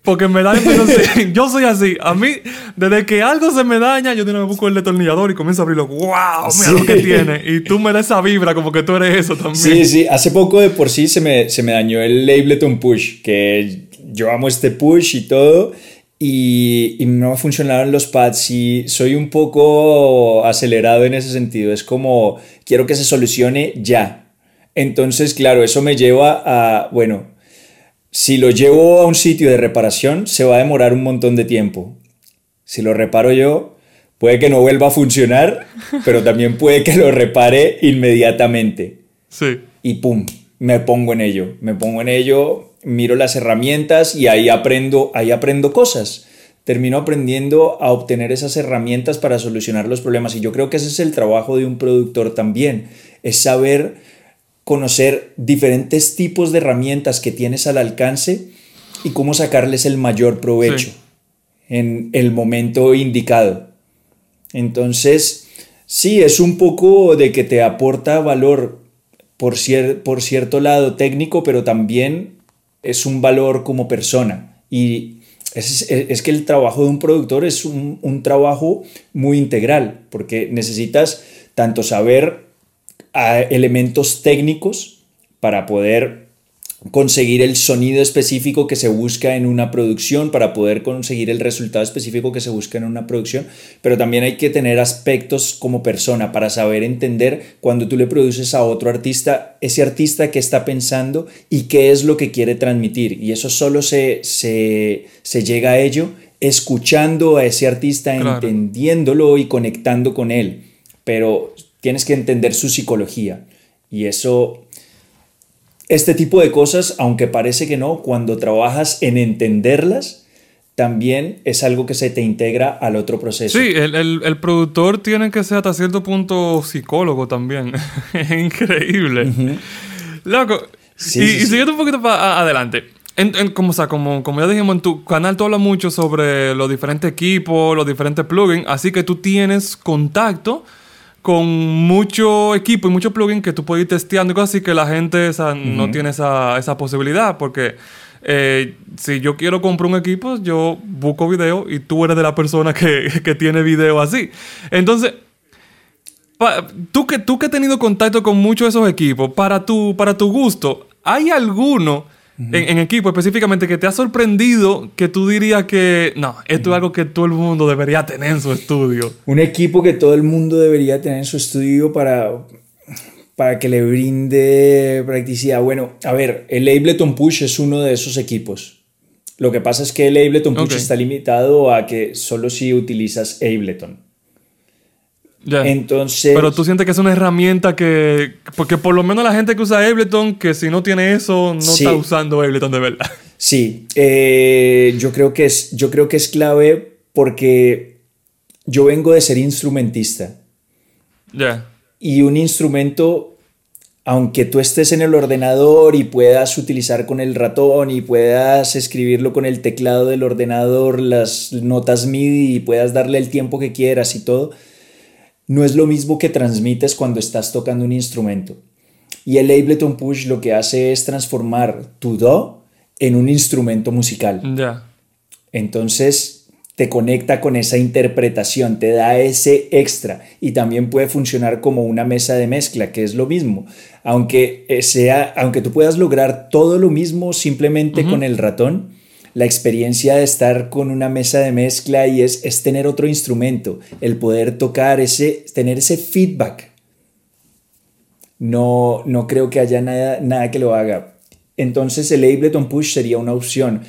Porque me da yo soy así. A mí, desde que algo se me daña, yo vez busco el detornillador y comienzo a abrirlo. ¡Wow! Mira Sí. lo que tiene. Y tú me das esa vibra como que tú eres eso también. Sí, sí, hace poco de por sí se me, se me dañó el Ableton Push, que yo amo este push y todo, y, y no funcionaron los pads y soy un poco acelerado en ese sentido, es como quiero que se solucione ya. Entonces, claro, eso me lleva a, bueno, si lo llevo a un sitio de reparación, se va a demorar un montón de tiempo. Si lo reparo yo, Puede que no vuelva a funcionar, pero también puede que lo repare inmediatamente. Sí. Y pum, me pongo en ello. Me pongo en ello, miro las herramientas y ahí aprendo, ahí aprendo cosas. Termino aprendiendo a obtener esas herramientas para solucionar los problemas. Y yo creo que ese es el trabajo de un productor también. Es saber conocer diferentes tipos de herramientas que tienes al alcance y cómo sacarles el mayor provecho en el momento indicado. Entonces, sí, es un poco de que te aporta valor por, por cierto lado técnico, pero también es un valor como persona. Y es, que el trabajo de un productor es un, un trabajo muy integral, porque necesitas tanto saber a elementos técnicos para poder conseguir el sonido específico que se busca en una producción, para poder conseguir el resultado específico que se busca en una producción, pero también hay que tener aspectos como persona para saber entender cuando tú le produces a otro artista, ese artista que está pensando y qué es lo que quiere transmitir. Y eso solo se, se, llega a ello escuchando a ese artista, entendiéndolo y conectando con él. Pero tienes que entender su psicología. Y eso, este tipo de cosas, aunque parece que no, cuando trabajas en entenderlas, también es algo que se te integra al otro proceso. Sí, el, productor tiene que ser hasta cierto punto psicólogo también. es increíble. Loco. y, siguiendo un poquito para adelante. como, sea, como, como ya dijimos, en tu canal tú hablas mucho sobre los diferentes equipos, los diferentes plugins, así que tú tienes contacto con mucho equipo y mucho plugin que tú puedes ir testeando y cosas así que la gente no tiene esa, esa posibilidad porque eh, si yo quiero comprar un equipo, yo busco video y tú eres de la persona que, que tiene video así. Entonces, tú, que, tú que has tenido contacto con muchos de esos equipos, para tu, para tu gusto, ¿hay alguno en, equipo específicamente que te ha sorprendido que tú dirías que no, esto es algo que todo el mundo debería tener en su estudio? Un equipo que todo el mundo debería tener en su estudio para, para que le brinde practicidad. Bueno, a ver, el Ableton Push es uno de esos equipos. Lo que pasa es que el Ableton Push está limitado a que solo si utilizas Ableton. Entonces. Pero tú sientes que es una herramienta que. Porque por lo menos la gente que usa Ableton, que si no tiene eso, no está usando Ableton de verdad. Sí. Eh, yo, creo que es, yo creo que es clave porque yo vengo de ser instrumentista. Ya. Y un instrumento, aunque tú estés en el ordenador y puedas utilizar con el ratón y puedas escribirlo con el teclado del ordenador, las notas MIDI y puedas darle el tiempo que quieras y todo no es lo mismo que transmites cuando estás tocando un instrumento. Y el Ableton Push lo que hace es transformar tu Do en un instrumento musical. Ya. Entonces te conecta con esa interpretación, te da ese extra y también puede funcionar como una mesa de mezcla, que es lo mismo. Aunque sea, aunque tú puedas lograr todo lo mismo simplemente con el ratón, la experiencia de estar con una mesa de mezcla y es, es tener otro instrumento, el poder tocar, ese, tener ese feedback. No, no creo que haya nada, nada que lo haga. Entonces el Ableton Push sería una opción.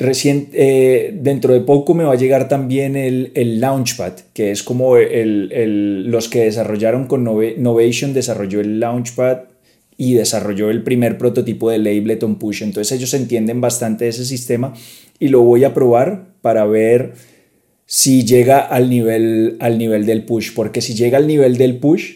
Eh, dentro de poco me va a llegar también el, el Launchpad, que es como el, el, los que desarrollaron con Novation, desarrolló el Launchpad y desarrolló el primer prototipo del Ableton Push. Entonces ellos entienden bastante ese sistema y lo voy a probar para ver si llega al nivel, al nivel del push, porque si llega al nivel del push,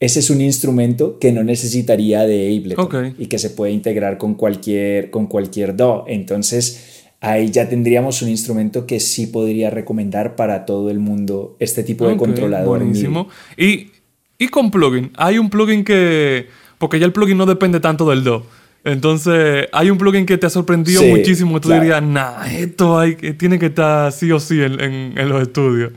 ese es un instrumento que no necesitaría de Ableton y que se puede integrar con cualquier, con cualquier DAW. Entonces ahí ya tendríamos un instrumento que sí podría recomendar para todo el mundo este tipo de controlador. Buenísimo. Y, y con plugin, hay un plugin que porque ya el plugin no depende tanto del Do. Entonces, hay un plugin que te ha sorprendido muchísimo. Tú dirías, nah, esto hay, tiene que estar sí o sí en, los estudios.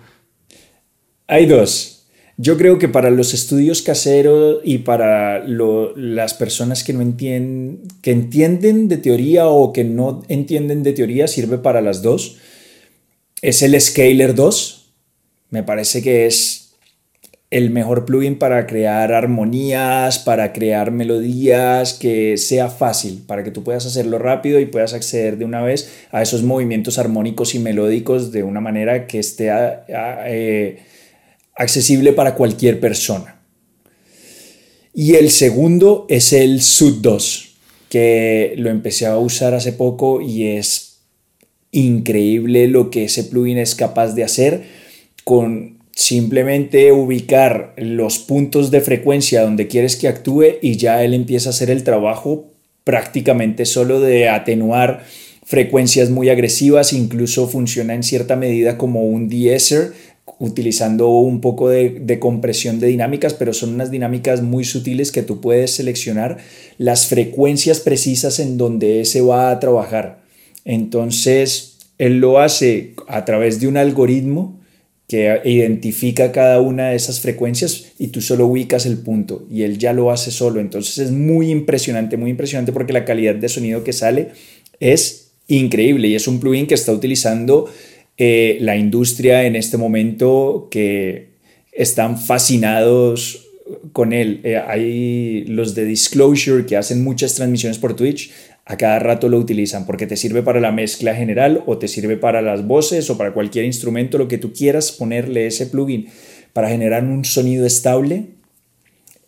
Hay dos. Yo creo que para los estudios caseros y para las personas que no entienden, que entienden de teoría o que no entienden de teoría, sirve para las dos. Es el Scaler 2. Me parece que es el mejor plugin para crear armonías, para crear melodías, que sea fácil, para que tú puedas hacerlo rápido y puedas acceder de una vez a esos movimientos armónicos y melódicos de una manera que esté eh, accesible para cualquier persona. Y el segundo es el Sud 2, que lo empecé a usar hace poco y es increíble lo que ese plugin es capaz de hacer con simplemente ubicar los puntos de frecuencia donde quieres que actúe y ya él empieza a hacer el trabajo prácticamente solo de atenuar frecuencias muy agresivas, incluso funciona en cierta medida como un deesser, utilizando un poco de, de, compresión de dinámicas, pero son unas dinámicas muy sutiles que tú puedes seleccionar las frecuencias precisas en donde ese va a trabajar. Entonces, él lo hace a través de un algoritmo que identifica cada una de esas frecuencias y tú solo ubicas el punto y él ya lo hace solo. Entonces es muy impresionante, muy impresionante porque la calidad de sonido que sale es increíble y es un plugin que está utilizando eh, la industria en este momento que están fascinados con él. Eh, hay los de Disclosure que hacen muchas transmisiones por Twitch a cada rato lo utilizan porque te sirve para la mezcla general o te sirve para las voces o para cualquier instrumento, lo que tú quieras ponerle ese plugin para generar un sonido estable,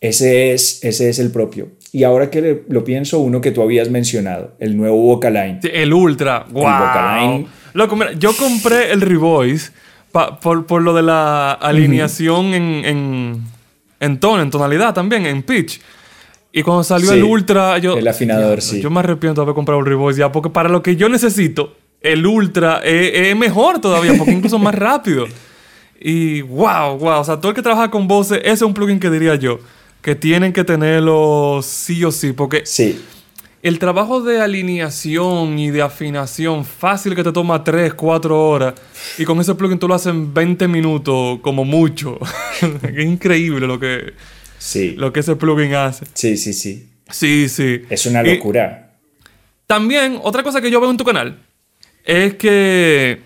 ese es, ese es el propio. Y ahora que lo pienso, uno que tú habías mencionado, el nuevo Vocaline. el Ultra, wow. yo compré el Revoice por, lo de la alineación en, en, en tono, en tonalidad también, en pitch. Y cuando salió el Ultra, yo. El afinador, sí. Yo me arrepiento de haber comprado el Revoice ya, porque para lo que yo necesito, el Ultra es, mejor todavía, porque incluso más rápido. Y wow, wow. O sea, todo el que trabaja con voces, ese es un plugin que diría yo, que tienen que tenerlo sí o sí, porque. Sí. El trabajo de alineación y de afinación fácil que te toma 3, 4 horas y con ese plugin tú lo haces en 20 minutos como mucho. es increíble lo que, Sí. Lo que ese plugin hace. Sí, sí, sí. Sí, sí. Es una locura. también, otra cosa que yo veo en tu canal es que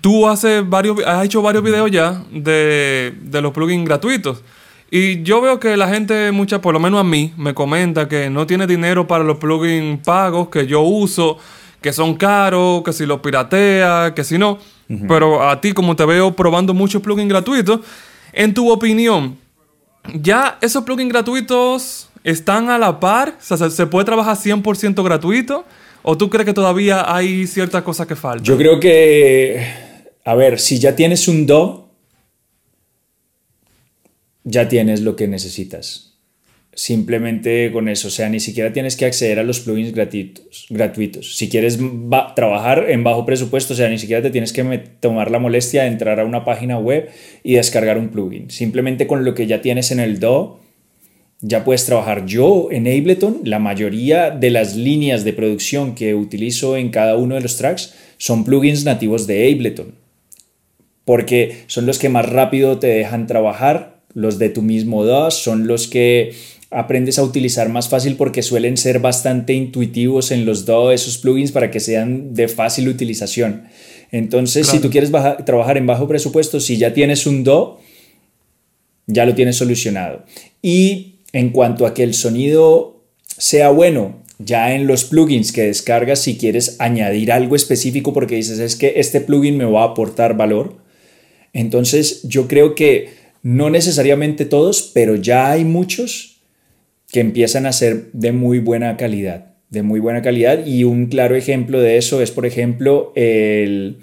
tú haces varios, has hecho varios videos ya de, de los plugins gratuitos. Y yo veo que la gente, mucha, por lo menos a mí, me comenta que no tiene dinero para los plugins pagos que yo uso, que son caros, que si los piratea, que si no. Pero a ti, como te veo probando muchos plugins gratuitos, en tu opinión, ya esos plugins gratuitos están a la par, se puede trabajar 100% gratuito, o tú crees que todavía hay ciertas cosas que faltan? Yo creo que, a ver, si ya tienes un Do, ya tienes lo que necesitas simplemente con eso. O sea, ni siquiera tienes que acceder a los plugins gratuitos. gratuitos. Si quieres trabajar en bajo presupuesto, o sea, ni siquiera te tienes que tomar la molestia de entrar a una página web y descargar un plugin. Simplemente con lo que ya tienes en el DO, ya puedes trabajar. Yo en Ableton, la mayoría de las líneas de producción que utilizo en cada uno de los tracks son plugins nativos de Ableton. Porque son los que más rápido te dejan trabajar. Los de tu mismo DO son los que aprendes a utilizar más fácil porque suelen ser bastante intuitivos en los DAW esos plugins para que sean de fácil utilización. Entonces, si tú quieres trabajar en bajo presupuesto, si ya tienes un DAW, ya lo tienes solucionado. Y en cuanto a que el sonido sea bueno, ya en los plugins que descargas, si quieres añadir algo específico porque dices es que este plugin me va a aportar valor, entonces yo creo que no necesariamente todos, pero ya hay muchos que empiezan a ser de muy buena calidad, de muy buena calidad. Y un claro ejemplo de eso es, por ejemplo, el,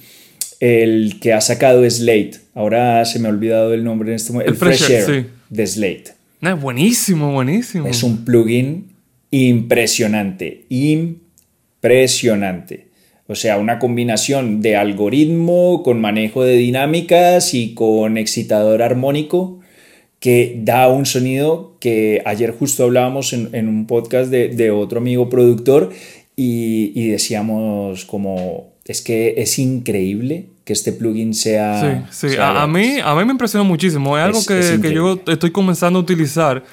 el que ha sacado Slate. Ahora se me ha olvidado el nombre en este momento. El, Fresh Air de Slate. buenísimo, buenísimo. Es un plugin impresionante, impresionante. O sea, una combinación de algoritmo con manejo de dinámicas y con excitador armónico que da un sonido que ayer justo hablábamos en, un podcast de, otro amigo productor y, decíamos como, es que es increíble que este plugin sea... Sí, sí, a, mí, a mí me impresionó muchísimo, es, algo que, que, yo estoy comenzando a utilizar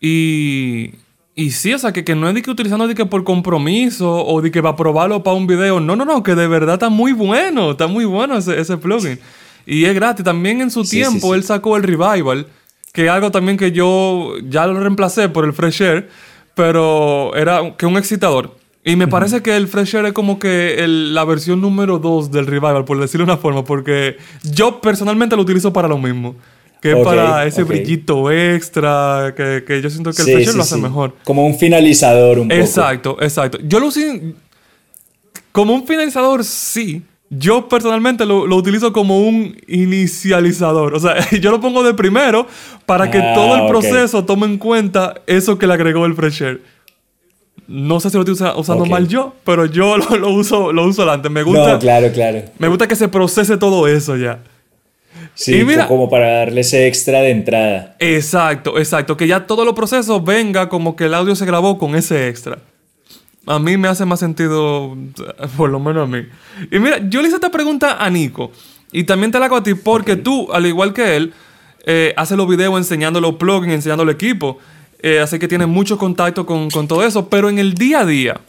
y... Y sí, o sea, que, que no es de que utilizando de que por compromiso o de que va a probarlo para un video. No, no, no, que de verdad está muy bueno, está muy bueno ese, ese plugin. Y es gratis. También en su tiempo él sacó el Revival, que algo también que yo ya lo reemplacé por el Fresh Air, pero era que un excitador. Y me parece que el Fresh Air es como que la versión número 2 del Revival, por decirlo de una forma, porque yo personalmente lo utilizo para lo mismo. Que es para ese brillito extra, que, yo siento que el Fresh Air lo hace mejor. Como un finalizador un poco. Exacto, exacto. Yo lo uso como un finalizador, sí. Yo personalmente lo, utilizo como un inicializador. O sea, yo lo pongo de primero para que ah, todo el proceso tome en cuenta eso que le agregó el Fresh Air. No sé si lo estoy usando mal yo, pero yo lo, uso lo uso antes. Me gusta. No, claro, claro. Me gusta que se procese todo eso ya. Sí, como para darle ese extra de entrada. Exacto, exacto. Que ya todo los procesos venga como que el audio se grabó con ese extra. A mí me hace más sentido, por lo menos a mí. Y mira, yo le hice esta pregunta a Nico. Y también te la hago a ti porque tú, al igual que él, eh, haces los videos enseñando los plugins, enseñando el equipo. Eh, así que tienes mucho contacto con, todo eso. Pero en el día a día,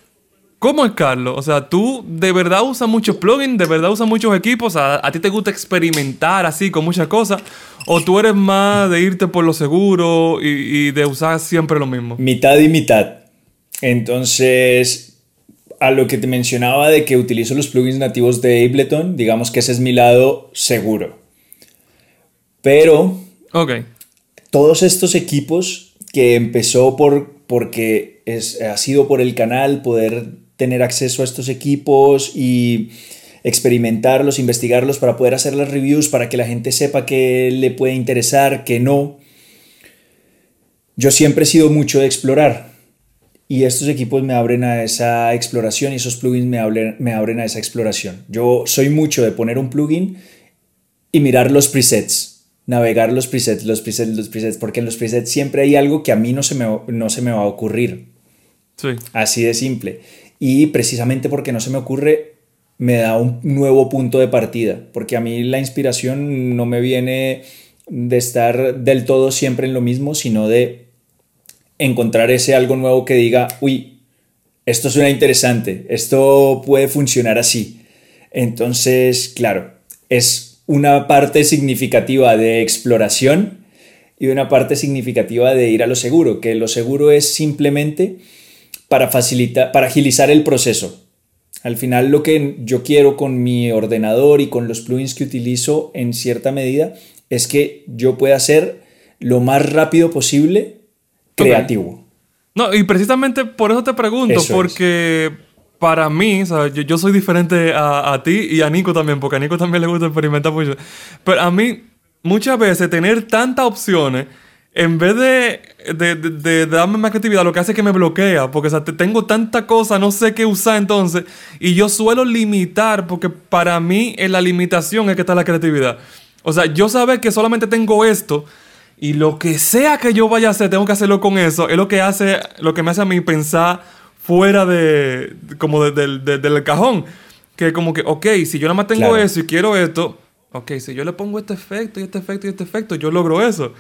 ¿cómo es Carlos? O sea, tú de verdad usas muchos plugins, de verdad usas muchos equipos. A, ti te gusta experimentar así con muchas cosas. ¿O tú eres más de irte por lo seguro y, y de usar siempre lo mismo? Mitad y mitad. Entonces, a lo que te mencionaba de que utilizo los plugins nativos de Ableton, digamos que ese es mi lado seguro. Pero todos estos equipos que empezó por, porque es, ha sido por el canal poder tener acceso a estos equipos y experimentarlos, investigarlos para poder hacer las reviews, para que la gente sepa que le puede interesar, que no. Yo siempre he sido mucho de explorar. Y estos equipos me abren a esa exploración y esos plugins me abren, me abren a esa exploración. Yo soy mucho de poner un plugin y mirar los presets, navegar los presets, los presets, los presets, porque en los presets siempre hay algo que a mí no se me, no se me va a ocurrir. Sí. Así de simple. Y precisamente porque no se me ocurre, me da un nuevo punto de partida, porque a mí la inspiración no me viene de estar del todo siempre en lo mismo, sino de encontrar ese algo nuevo que diga, uy, esto suena interesante, esto puede funcionar así. Entonces, claro, es una parte significativa de exploración y una parte significativa de ir a lo seguro, que lo seguro es simplemente para facilitar, para agilizar el proceso. Al final lo que yo quiero con mi ordenador y con los plugins que utilizo en cierta medida es que yo pueda hacer lo más rápido posible creativo. No, y precisamente por eso te pregunto, porque para mí, Yo, soy diferente a, ti y a Nico también, porque a Nico también le gusta experimentar mucho. Pero a mí, muchas veces, tener tantas opciones, en vez de, de, darme más creatividad, lo que hace es que me bloquea, porque o tengo tanta cosa, no sé qué usar entonces, y yo suelo limitar, porque para mí en la limitación es que está la creatividad. O sea, yo saber que solamente tengo esto, y lo que sea que yo vaya a hacer, tengo que hacerlo con eso. Es lo que hace, lo que me hace a mí pensar fuera de, como del cajón. Que como que, ok, si yo nada más tengo eso y quiero esto, ok, si yo le pongo este efecto y este efecto y este efecto, yo logro eso.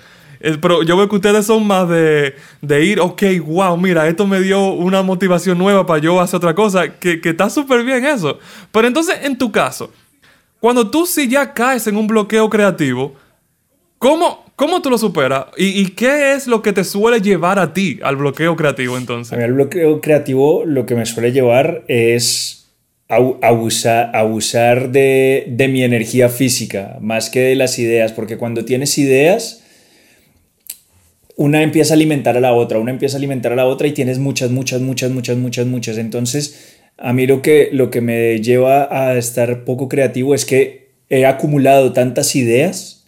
pero yo veo que ustedes son más de, de, ir, ok, wow, mira, esto me dio una motivación nueva para yo hacer otra cosa, que, que está súper bien eso. Pero entonces, en tu caso, cuando tú sí ya caes en un bloqueo creativo, ¿cómo, ¿Cómo tú lo superas? ¿Y, qué es lo que te suele llevar a ti al bloqueo creativo entonces? A mí al bloqueo creativo lo que me suele llevar es abusar, de mi energía física más que de las ideas, porque cuando tienes ideas, una empieza a alimentar a la otra, una empieza a alimentar a la otra y tienes muchas, muchas, muchas, muchas, muchas, muchas. Entonces, a mí lo que, lo que me lleva a estar poco creativo es que he acumulado tantas ideas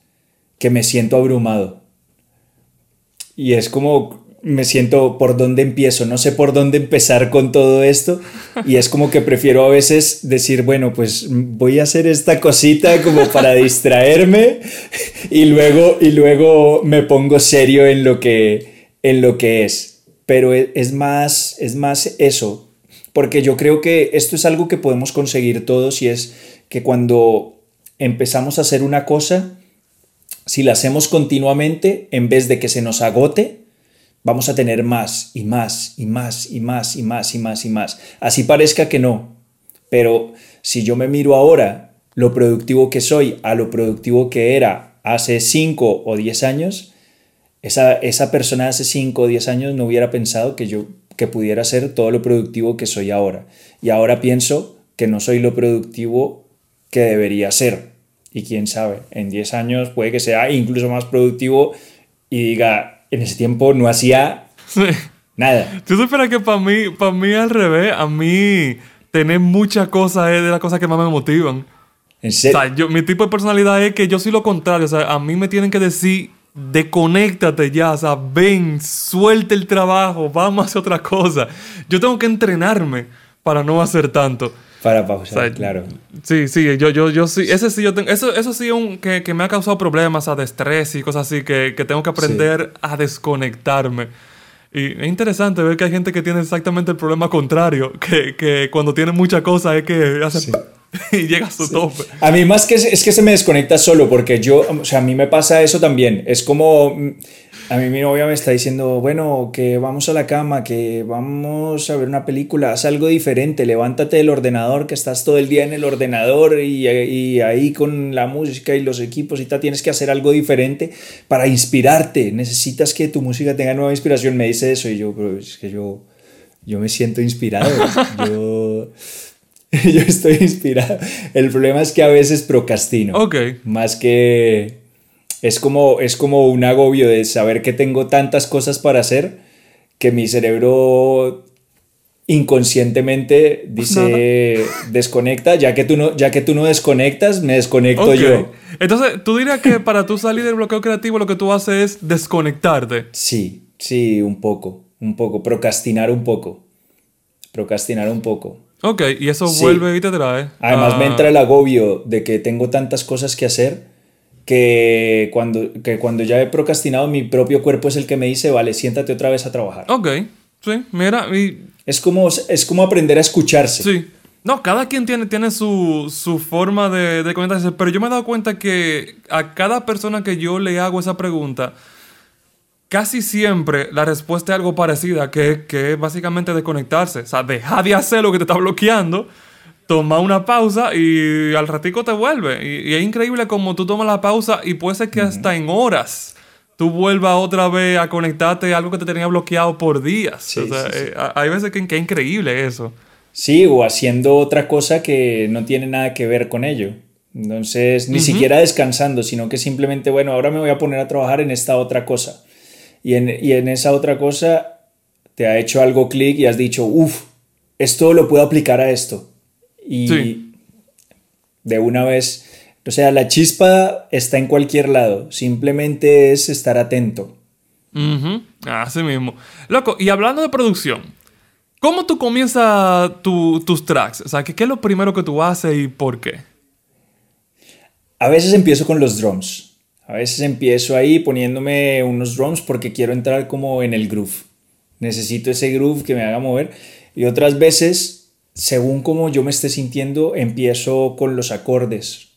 que me siento abrumado. Y es como me siento por dónde empiezo, no sé por dónde empezar con todo esto y es como que prefiero a veces decir, bueno, pues voy a hacer esta cosita como para distraerme y luego y luego me pongo serio en lo que en lo que es. Pero e, es más es más eso, porque yo creo que esto es algo que podemos conseguir todos y es que cuando empezamos a hacer una cosa si la hacemos continuamente, en vez de que se nos agote, vamos a tener más y más y más y más y más y más y más. Así parezca que no, pero si yo me miro ahora lo productivo que soy a lo productivo que era hace 5 o 10 años, esa, esa persona hace 5 o 10 años no hubiera pensado que yo que pudiera ser todo lo productivo que soy ahora. Y ahora pienso que no soy lo productivo que debería ser. Y quién sabe, en 10 años puede que sea incluso más productivo y diga, en ese tiempo no hacía nada. Tú supieras que para mí, para mí al revés, a mí tener muchas cosas es de las cosas que más me motivan. ¿En serio? O sea, yo, mi tipo de personalidad es que yo soy lo contrario. O sea, a mí me tienen que decir, desconéctate ya. O sea, ven, suelte el trabajo, vamos a hacer otra cosa. Yo tengo que entrenarme para no hacer tanto. Para pausar, claro. Sí, sí, yo, yo, yo sí. Ese sí, yo tengo, eso, eso sí un, que, que, me ha causado problemas, a de estrés y cosas así, que, que tengo que aprender sí. a desconectarme. Y es interesante ver que hay gente que tiene exactamente el problema contrario, que, que cuando tiene mucha cosa es que hace... Sí. y llega a su sí. tope. A mí más que es que se me desconecta solo, porque yo, o sea, a mí me pasa eso también. Es como, a mí mi novia me está diciendo, bueno, que vamos a la cama, que vamos a ver una película, haz algo diferente, levántate del ordenador, que estás todo el día en el ordenador y, y ahí con la música y los equipos y tal, tienes que hacer algo diferente para inspirarte. Necesitas que tu música tenga nueva inspiración. Me dice eso y yo, pero es que yo, yo me siento inspirado. yo yo estoy inspirado. El problema es que a veces procrastino. Ok. Más que... Es como, es como un agobio de saber que tengo tantas cosas para hacer que mi cerebro inconscientemente dice Nada. desconecta, ya que, tú no, ya que tú no desconectas, me desconecto okay. yo. Entonces, ¿tú dirías que para tú salir del bloqueo creativo lo que tú haces es desconectarte? Sí, sí, un poco, un poco, procrastinar un poco, procrastinar un poco. Ok, y eso sí. vuelve y te trae. Además ah. me entra el agobio de que tengo tantas cosas que hacer que cuando, que cuando ya he procrastinado mi propio cuerpo es el que me dice, vale, siéntate otra vez a trabajar. Ok, sí, mira. Y... Es, como, es como aprender a escucharse. Sí. No, cada quien tiene, tiene su, su forma de, de conectarse, pero yo me he dado cuenta que a cada persona que yo le hago esa pregunta, casi siempre la respuesta es algo parecida, que, que es básicamente desconectarse. O sea, deja de hacer lo que te está bloqueando, toma una pausa y al ratico te vuelve. Y, y es increíble como tú tomas la pausa y puede ser que uh -huh. hasta en horas tú vuelvas otra vez a conectarte a algo que te tenía bloqueado por días. Sí, o sea, sí, sí. Eh, hay veces que, que es increíble eso. Sí, o haciendo otra cosa que no tiene nada que ver con ello. Entonces, ni uh -huh. siquiera descansando, sino que simplemente, bueno, ahora me voy a poner a trabajar en esta otra cosa y en, y en esa otra cosa te ha hecho algo clic y has dicho, uff, esto lo puedo aplicar a esto. Y sí. de una vez, o sea, la chispa está en cualquier lado, simplemente es estar atento. Uh -huh. Así mismo. Loco, y hablando de producción, ¿cómo tú comienzas tu, tus tracks? O sea, ¿qué, ¿qué es lo primero que tú haces y por qué? A veces empiezo con los drums. A veces empiezo ahí poniéndome unos drums porque quiero entrar como en el groove. Necesito ese groove que me haga mover. Y otras veces, según como yo me esté sintiendo, empiezo con los acordes.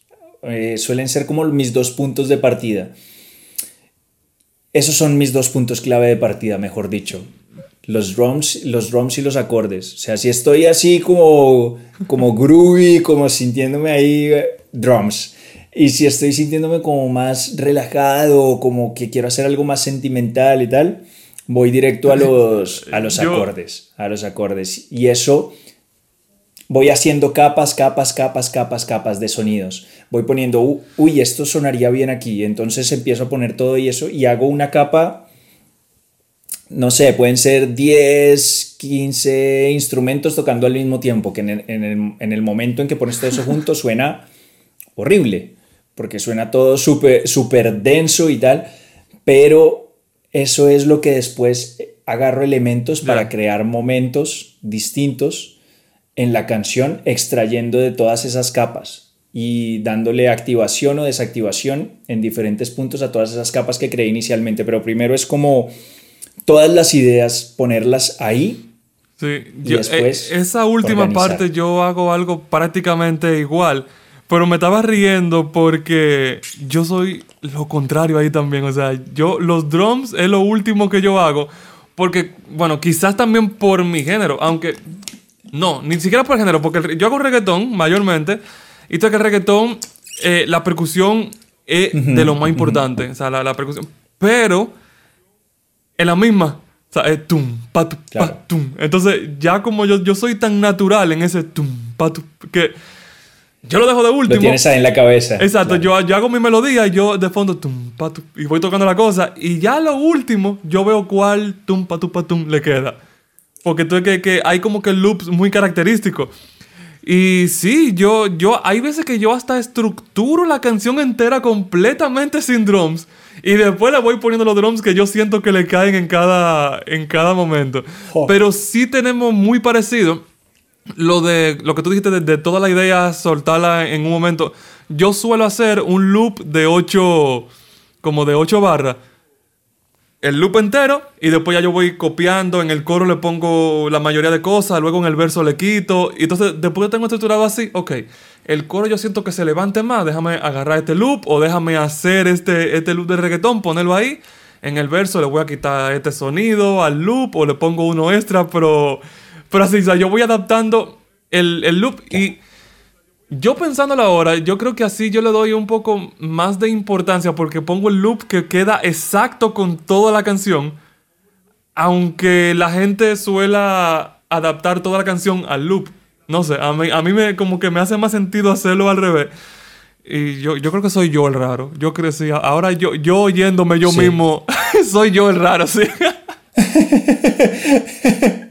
Eh, suelen ser como mis dos puntos de partida. Esos son mis dos puntos clave de partida, mejor dicho. Los drums, los drums y los acordes. O sea, si estoy así como, como groovy, como sintiéndome ahí, eh, drums y si estoy sintiéndome como más relajado, como que quiero hacer algo más sentimental y tal, voy directo a los, a los Yo... acordes, a los acordes. Y eso voy haciendo capas, capas, capas, capas, capas de sonidos. Voy poniendo, uy, esto sonaría bien aquí. Entonces empiezo a poner todo y eso y hago una capa, no sé, pueden ser 10, 15 instrumentos tocando al mismo tiempo, que en el, en el, en el momento en que pones todo eso junto suena horrible porque suena todo súper super denso y tal, pero eso es lo que después agarro elementos para yeah. crear momentos distintos en la canción, extrayendo de todas esas capas y dándole activación o desactivación en diferentes puntos a todas esas capas que creé inicialmente. Pero primero es como todas las ideas, ponerlas ahí Sí, y yo, después eh, esa última organizar. parte yo hago algo prácticamente igual. Pero me estaba riendo porque yo soy lo contrario ahí también. O sea, yo los drums es lo último que yo hago. Porque, bueno, quizás también por mi género. Aunque, no, ni siquiera por el género. Porque yo hago reggaetón mayormente. Y tú que el reggaetón, eh, la percusión es uh -huh, de lo más importante. Uh -huh. O sea, la, la, percusión. Pero en la misma. O sea, es tum, pa, tu, Claro. Entonces, ya como yo, yo soy tan natural en ese tum, pa, tu, que yo lo dejo de último. Lo tienes ahí en la cabeza. Exacto, Claro. yo, yo hago mi melodía y yo de fondo tum, pa, y voy tocando la cosa. Y ya lo último, yo veo cuál tum, pa, tu, pa, tum le queda. Porque tú que, que hay como que loops muy característicos. Y sí, yo, yo, hay veces que yo hasta estructuro la canción entera completamente sin drums. Y después le voy poniendo los drums que yo siento que le caen en cada, en cada momento. Pero sí tenemos muy parecido lo de lo que tú dijiste de, toda la idea soltarla en un momento. Yo suelo hacer un loop de 8, como de 8 barras. El loop entero y después ya yo voy copiando. En el coro le pongo la mayoría de cosas, luego en el verso le quito. Y entonces, después tengo estructurado así, ok, el coro yo siento que se levante más. Déjame agarrar este loop o déjame hacer este, este loop de reggaetón, ponerlo ahí. En el verso le voy a quitar este sonido al loop o le pongo uno extra, pero, pero así, o sea, yo voy adaptando el, el loop y yo pensándolo ahora, yo creo que así yo le doy un poco más de importancia porque pongo el loop que queda exacto con toda la canción, aunque la gente suela adaptar toda la canción al loop. No sé, a mí, a mí me, como que me hace más sentido hacerlo al revés. Y yo, yo creo que soy yo el raro. Yo crecí. Ahora yo, yo oyéndome yo Sí. mismo, soy yo el raro, sí.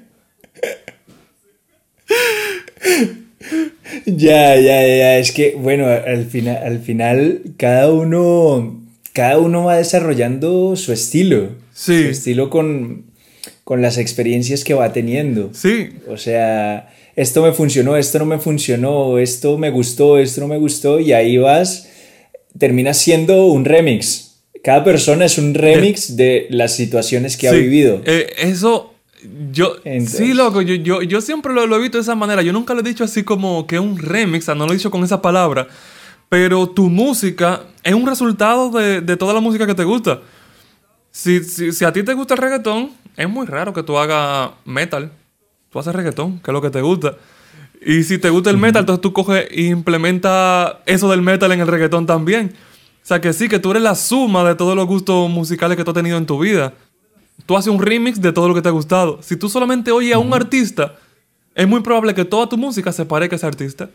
Ya, ya, ya. Es que, bueno, al final, al final cada uno, cada uno va desarrollando su estilo. Sí. Su estilo con, con las experiencias que va teniendo. Sí, O sea, esto me funcionó, esto no me funcionó, esto me gustó, esto no me gustó, y ahí vas, terminas siendo un remix. Cada persona es un remix de las situaciones que ha vivido. eh, eso, yo, Entonces- sí, loco, yo, yo, yo siempre lo, lo he visto de esa manera. Yo nunca lo he dicho así como que un remix, o sea, no lo he dicho con esa palabra. Pero tu música es un resultado de, de toda la música que te gusta. Si, si, si a ti te gusta el reggaetón, es muy raro que tú hagas metal. Tú haces reggaetón, que es lo que te gusta. Y si te gusta el metal, entonces tú coges e implementa eso del metal en el reggaetón también. O sea que sí, que tú eres la suma de todos los gustos musicales que tú has tenido en tu vida. Tú haces un remix de todo lo que te ha gustado. Si tú solamente oyes a un artista, es muy probable que toda tu música se parezca a ese artista.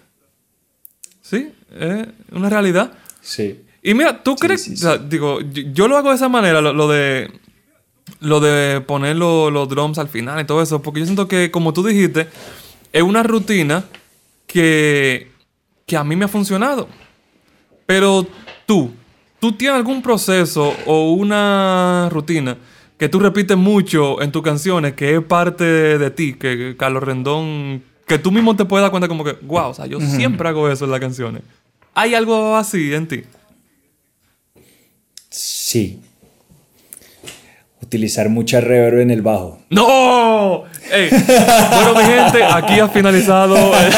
Sí, es una realidad. Sí. Y mira, ¿tú crees? sí, o sea, digo, yo, yo lo hago de esa manera, lo, lo de. Lo de poner lo- los drums al final y todo eso, porque yo siento que, como tú dijiste, es una rutina que, que a mí me ha funcionado. Pero tú, ¿tú tienes algún proceso o una rutina que tú repites mucho en tus canciones, que es parte de, ti, que Carlos Rendón, que tú mismo te puedes dar cuenta como que, wow, o sea, yo siempre hago eso en las canciones. ¿Hay algo así en ti? Sí. Utilizar mucha reverb en el bajo. ¡No! Ey, bueno, mi gente, aquí ha finalizado. eh,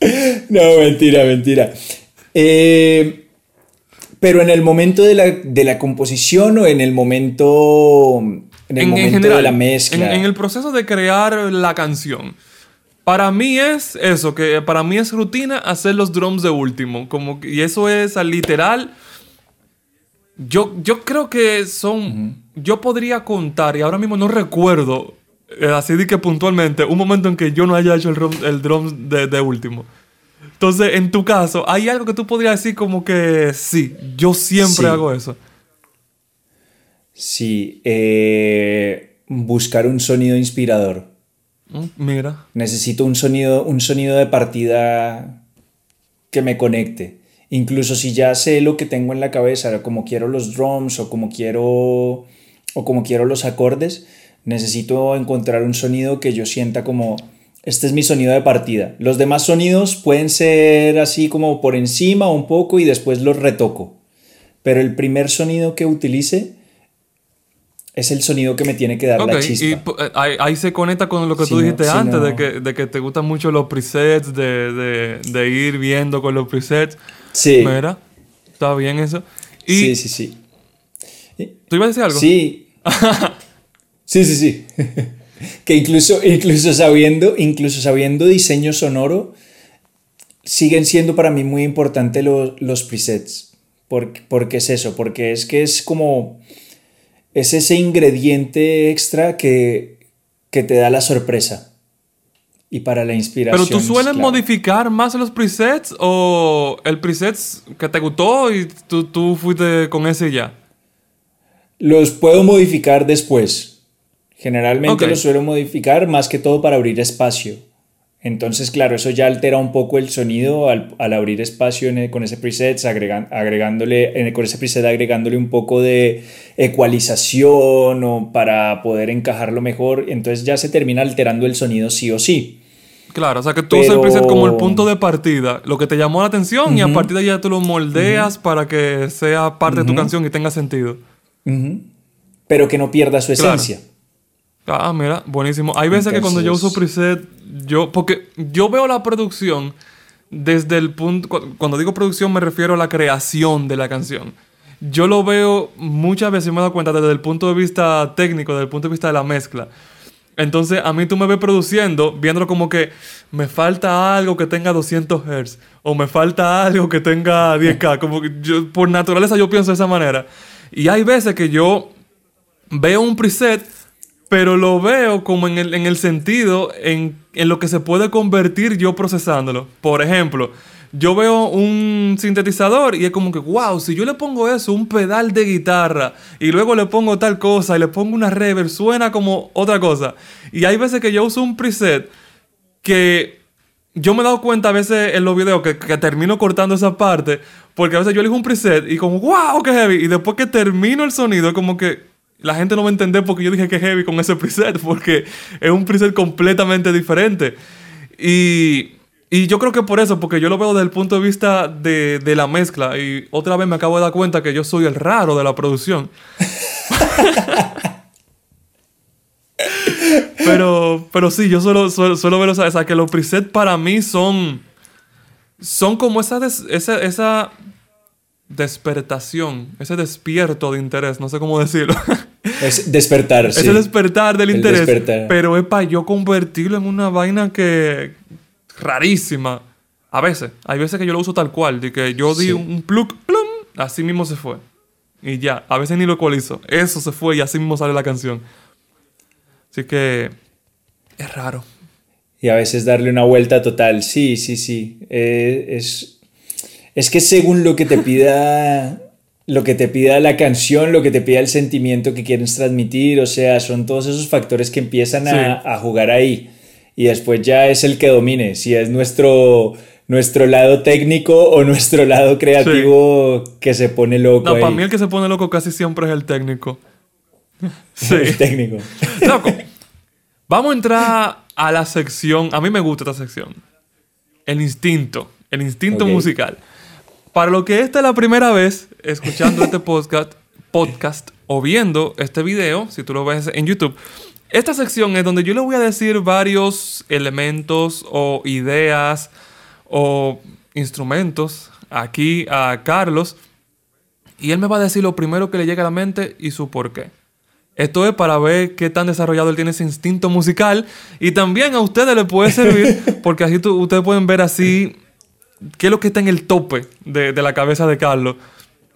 No, mentira, mentira. Eh, pero en el momento de la, de la composición o en el momento, en el momento de la mezcla. En, en el proceso de crear la canción. Para mí es eso, que para mí es rutina hacer los drums de último. Como, y eso es al literal. Yo, yo creo que son. Yo podría contar, y ahora mismo no recuerdo, eh, así de que puntualmente, un momento en que yo no haya hecho el, el drum de, de último. Entonces, en tu caso, ¿hay algo que tú podrías decir como que sí, yo siempre Sí. hago eso? Sí, eh, buscar un sonido inspirador. Mm, Mira. Necesito un sonido, un sonido de partida que me conecte. Incluso si ya sé lo que tengo en la cabeza, como quiero los drums o como quiero o como quiero los acordes, necesito encontrar un sonido que yo sienta como este es mi sonido de partida. Los demás sonidos pueden ser así como por encima un poco y después los retoco. Pero el primer sonido que utilice es el sonido que me tiene que dar Ok, la y chispa. pu- eh, ahí, ahí se conecta con lo que Si tú no- dijiste si antes, no- de, que, de que te gustan mucho los presets, de, de, de ir viendo con los presets. Sí. Mira, está bien eso. Y Sí, sí, sí. tú ibas a decir algo. Sí. sí, sí, sí. que incluso, incluso, sabiendo, incluso sabiendo diseño sonoro, siguen siendo para mí muy importantes los, los presets. Porque, porque es eso, porque es que es como... Es ese ingrediente extra que, que te da la sorpresa. Y para la inspiración. Pero tú sueles modificar más los presets o el preset que te gustó y tú, tú fuiste con ese ya. Los puedo modificar después. Generalmente los suelo modificar más que todo para abrir espacio. Entonces, claro, eso ya altera un poco el sonido al, abrir espacio con ese preset, agregándole, con ese preset agregándole un poco de ecualización o para poder encajarlo mejor. Entonces ya se termina alterando el sonido sí o sí. Claro, o sea que tú usas el preset como el punto de partida, lo que te llamó la atención y a partir de ahí ya tú lo moldeas para que sea parte de tu canción y tenga sentido. Pero que no pierda su esencia. Ah, mira, buenísimo. Hay veces que cuando yo uso preset, yo, porque yo veo la producción desde el punto, cuando digo producción me refiero a la creación de la canción. Yo lo veo muchas veces, me he dado cuenta, desde el punto de vista técnico, desde el punto de vista de la mezcla. Entonces, a mí tú me ves produciendo, viéndolo como que me falta algo que tenga 200 Hz, o me falta algo que tenga 10K. Como que yo, por naturaleza, yo pienso de esa manera. Y hay veces que yo veo un preset, pero lo veo como en el, en el sentido en, en lo que se puede convertir yo procesándolo. Por ejemplo, yo veo un sintetizador y es como que, wow, si yo le pongo eso, un pedal de guitarra, y luego le pongo tal cosa y le pongo una reverb, suena como otra cosa. Y hay veces que yo uso un preset que yo me he dado cuenta a veces en los videos que, termino cortando esa parte, porque a veces yo elijo un preset y como, wow, qué heavy, y después que termino el sonido, es como que la gente no va a entender porque yo dije que heavy con ese preset, porque es un preset completamente diferente. Y y yo creo que por eso, porque yo lo veo desde el punto de vista de, la mezcla. Y otra vez me acabo de dar cuenta que yo soy el raro de la producción. pero, pero sí, yo solo, solo, ver, o que los presets para mí son. Son como esa, esa, esa despertación, ese despierto de interés, no sé cómo decirlo. Es despertar, sí. Ese despertar del interés. Pero es para yo convertirlo en una vaina que, rarísima. A veces, hay veces que yo lo uso tal cual, de que yo di un plug, plum, así mismo se fue. Y ya, a veces ni lo ecualizo. Eso se fue y así mismo sale la canción. Así que es raro. Y a veces darle una vuelta total. Sí, sí, sí. Eh, es, es que según lo que te pida lo que te pida la canción, lo que te pida el sentimiento que quieres transmitir, o sea, son todos esos factores que empiezan a, a jugar ahí y después ya es el que domine, si es nuestro, nuestro lado técnico o nuestro lado creativo que se pone loco. No, para mí el que se pone loco casi siempre es el técnico. sí. El técnico. Loco. Vamos a entrar a la sección. A mí me gusta esta sección. El instinto. El instinto musical. Para lo que esta es la primera vez escuchando este podcast, podcast o viendo este video, si tú lo ves en YouTube, esta sección es donde yo le voy a decir varios elementos o ideas o instrumentos aquí a Carlos y él me va a decir lo primero que le llega a la mente y su por qué. Esto es para ver qué tan desarrollado él tiene ese instinto musical y también a ustedes le puede servir porque así ustedes pueden ver así qué es lo que está en el tope de, de la cabeza de Carlos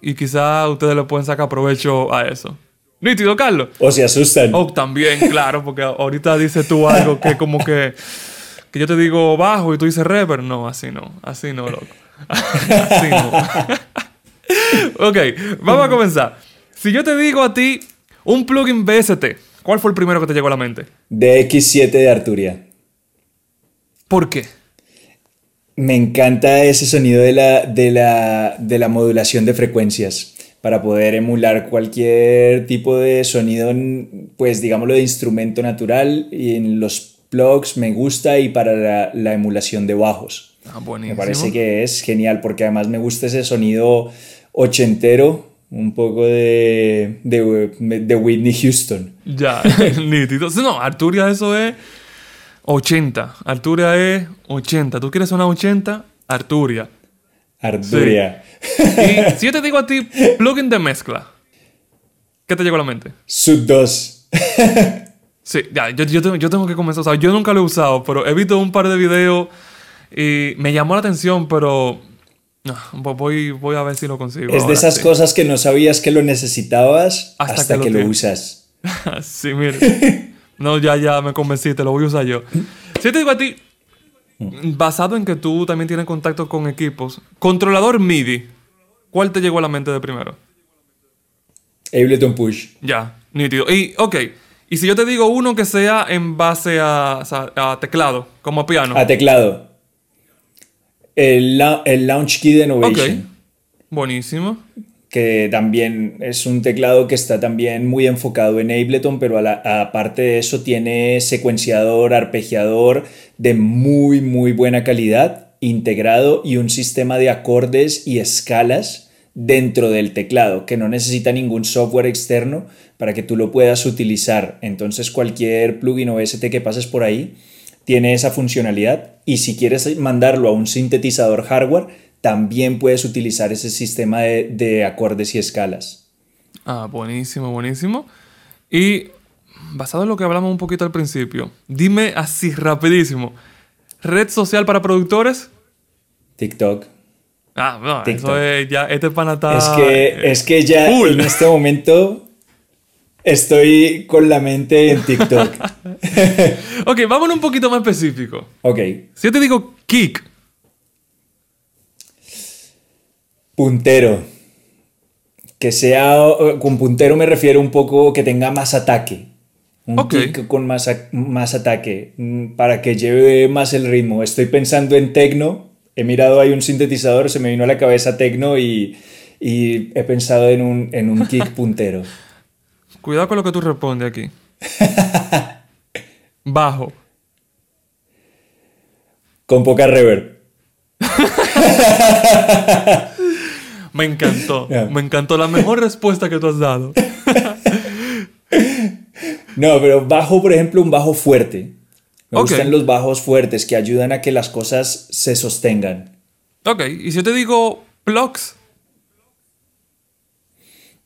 y quizá ustedes le pueden sacar provecho a eso. Nítido, Carlos. O se asustan. Oh, también, claro, porque ahorita dices tú algo que como que, que yo te digo bajo y tú dices reverb. No, así no, así no, loco. así no. ok, vamos a comenzar. Si yo te digo a ti un plugin BST, ¿cuál fue el primero que te llegó a la mente? DX7 de Arturia. ¿Por qué? Me encanta ese sonido de la, de la, de la modulación de frecuencias para poder emular cualquier tipo de sonido, pues digámoslo, de instrumento natural. Y en los plugs me gusta y para la, emulación de bajos. Ah, buenísimo. Me parece que es genial porque además me gusta ese sonido ochentero, un poco de, de, Whitney Houston. Ya, nítido. No, Arturia eso es 80. Arturia es 80. ¿Tú quieres una 80? Arturia. Arturia. Y si yo te digo a ti, plugin de mezcla, ¿qué te llegó a la mente? Sub 2. sí, ya, yo, yo, tengo, yo, tengo, que comenzar. O sea, yo nunca lo he usado, pero he visto un par de videos y me llamó la atención, pero voy, voy a ver si lo consigo. Es de esas sí. cosas que no sabías que lo necesitabas Hasta hasta, que lo que, lo, tienes. usas. sí, mire. No, ya, ya me convenciste, lo voy a usar yo. Si te digo a ti, basado en que tú también tienes contacto con equipos, controlador MIDI, ¿cuál te llegó a la mente de primero? Ableton Push. Ya, nítido. Y, ok, y si yo te digo uno que sea en base a, a teclado, como a piano. A teclado. El, el Launch Key de ok, Innovation. buenísimo. Que también es un teclado que está también muy enfocado en Ableton, pero aparte de eso tiene secuenciador, arpegiador de muy muy buena calidad, integrado y un sistema de acordes y escalas dentro del teclado, que no necesita ningún software externo para que tú lo puedas utilizar. Entonces cualquier plugin o ST que pases por ahí tiene esa funcionalidad y si quieres mandarlo a un sintetizador hardware, también puedes utilizar ese sistema de, de acordes y escalas. Ah, buenísimo, buenísimo. Y basado en lo que hablamos un poquito al principio, dime así rapidísimo, red social para productores. TikTok. Ah, no, TikTok. eso es ya, este pana está... es, que, es que ya en este momento estoy con la mente en TikTok. Ok, vámonos un poquito más específico. ok, Si yo te digo kick, puntero. Que sea, con puntero me refiero un poco que tenga más ataque. Un kick con más, más ataque, mm, para que lleve más el ritmo. Estoy pensando en tecno, he mirado ahí un sintetizador, se me vino a la cabeza tecno y, y he pensado en un, en un kick puntero. cuidado con lo que tú respondes aquí. Bajo. Con poca reverb. Me encantó. Me encantó la mejor respuesta que tú has dado. No, pero bajo, por ejemplo, un bajo fuerte. Me gustan los bajos fuertes que ayudan a que las cosas se sostengan. Ok, y si yo te digo plugs,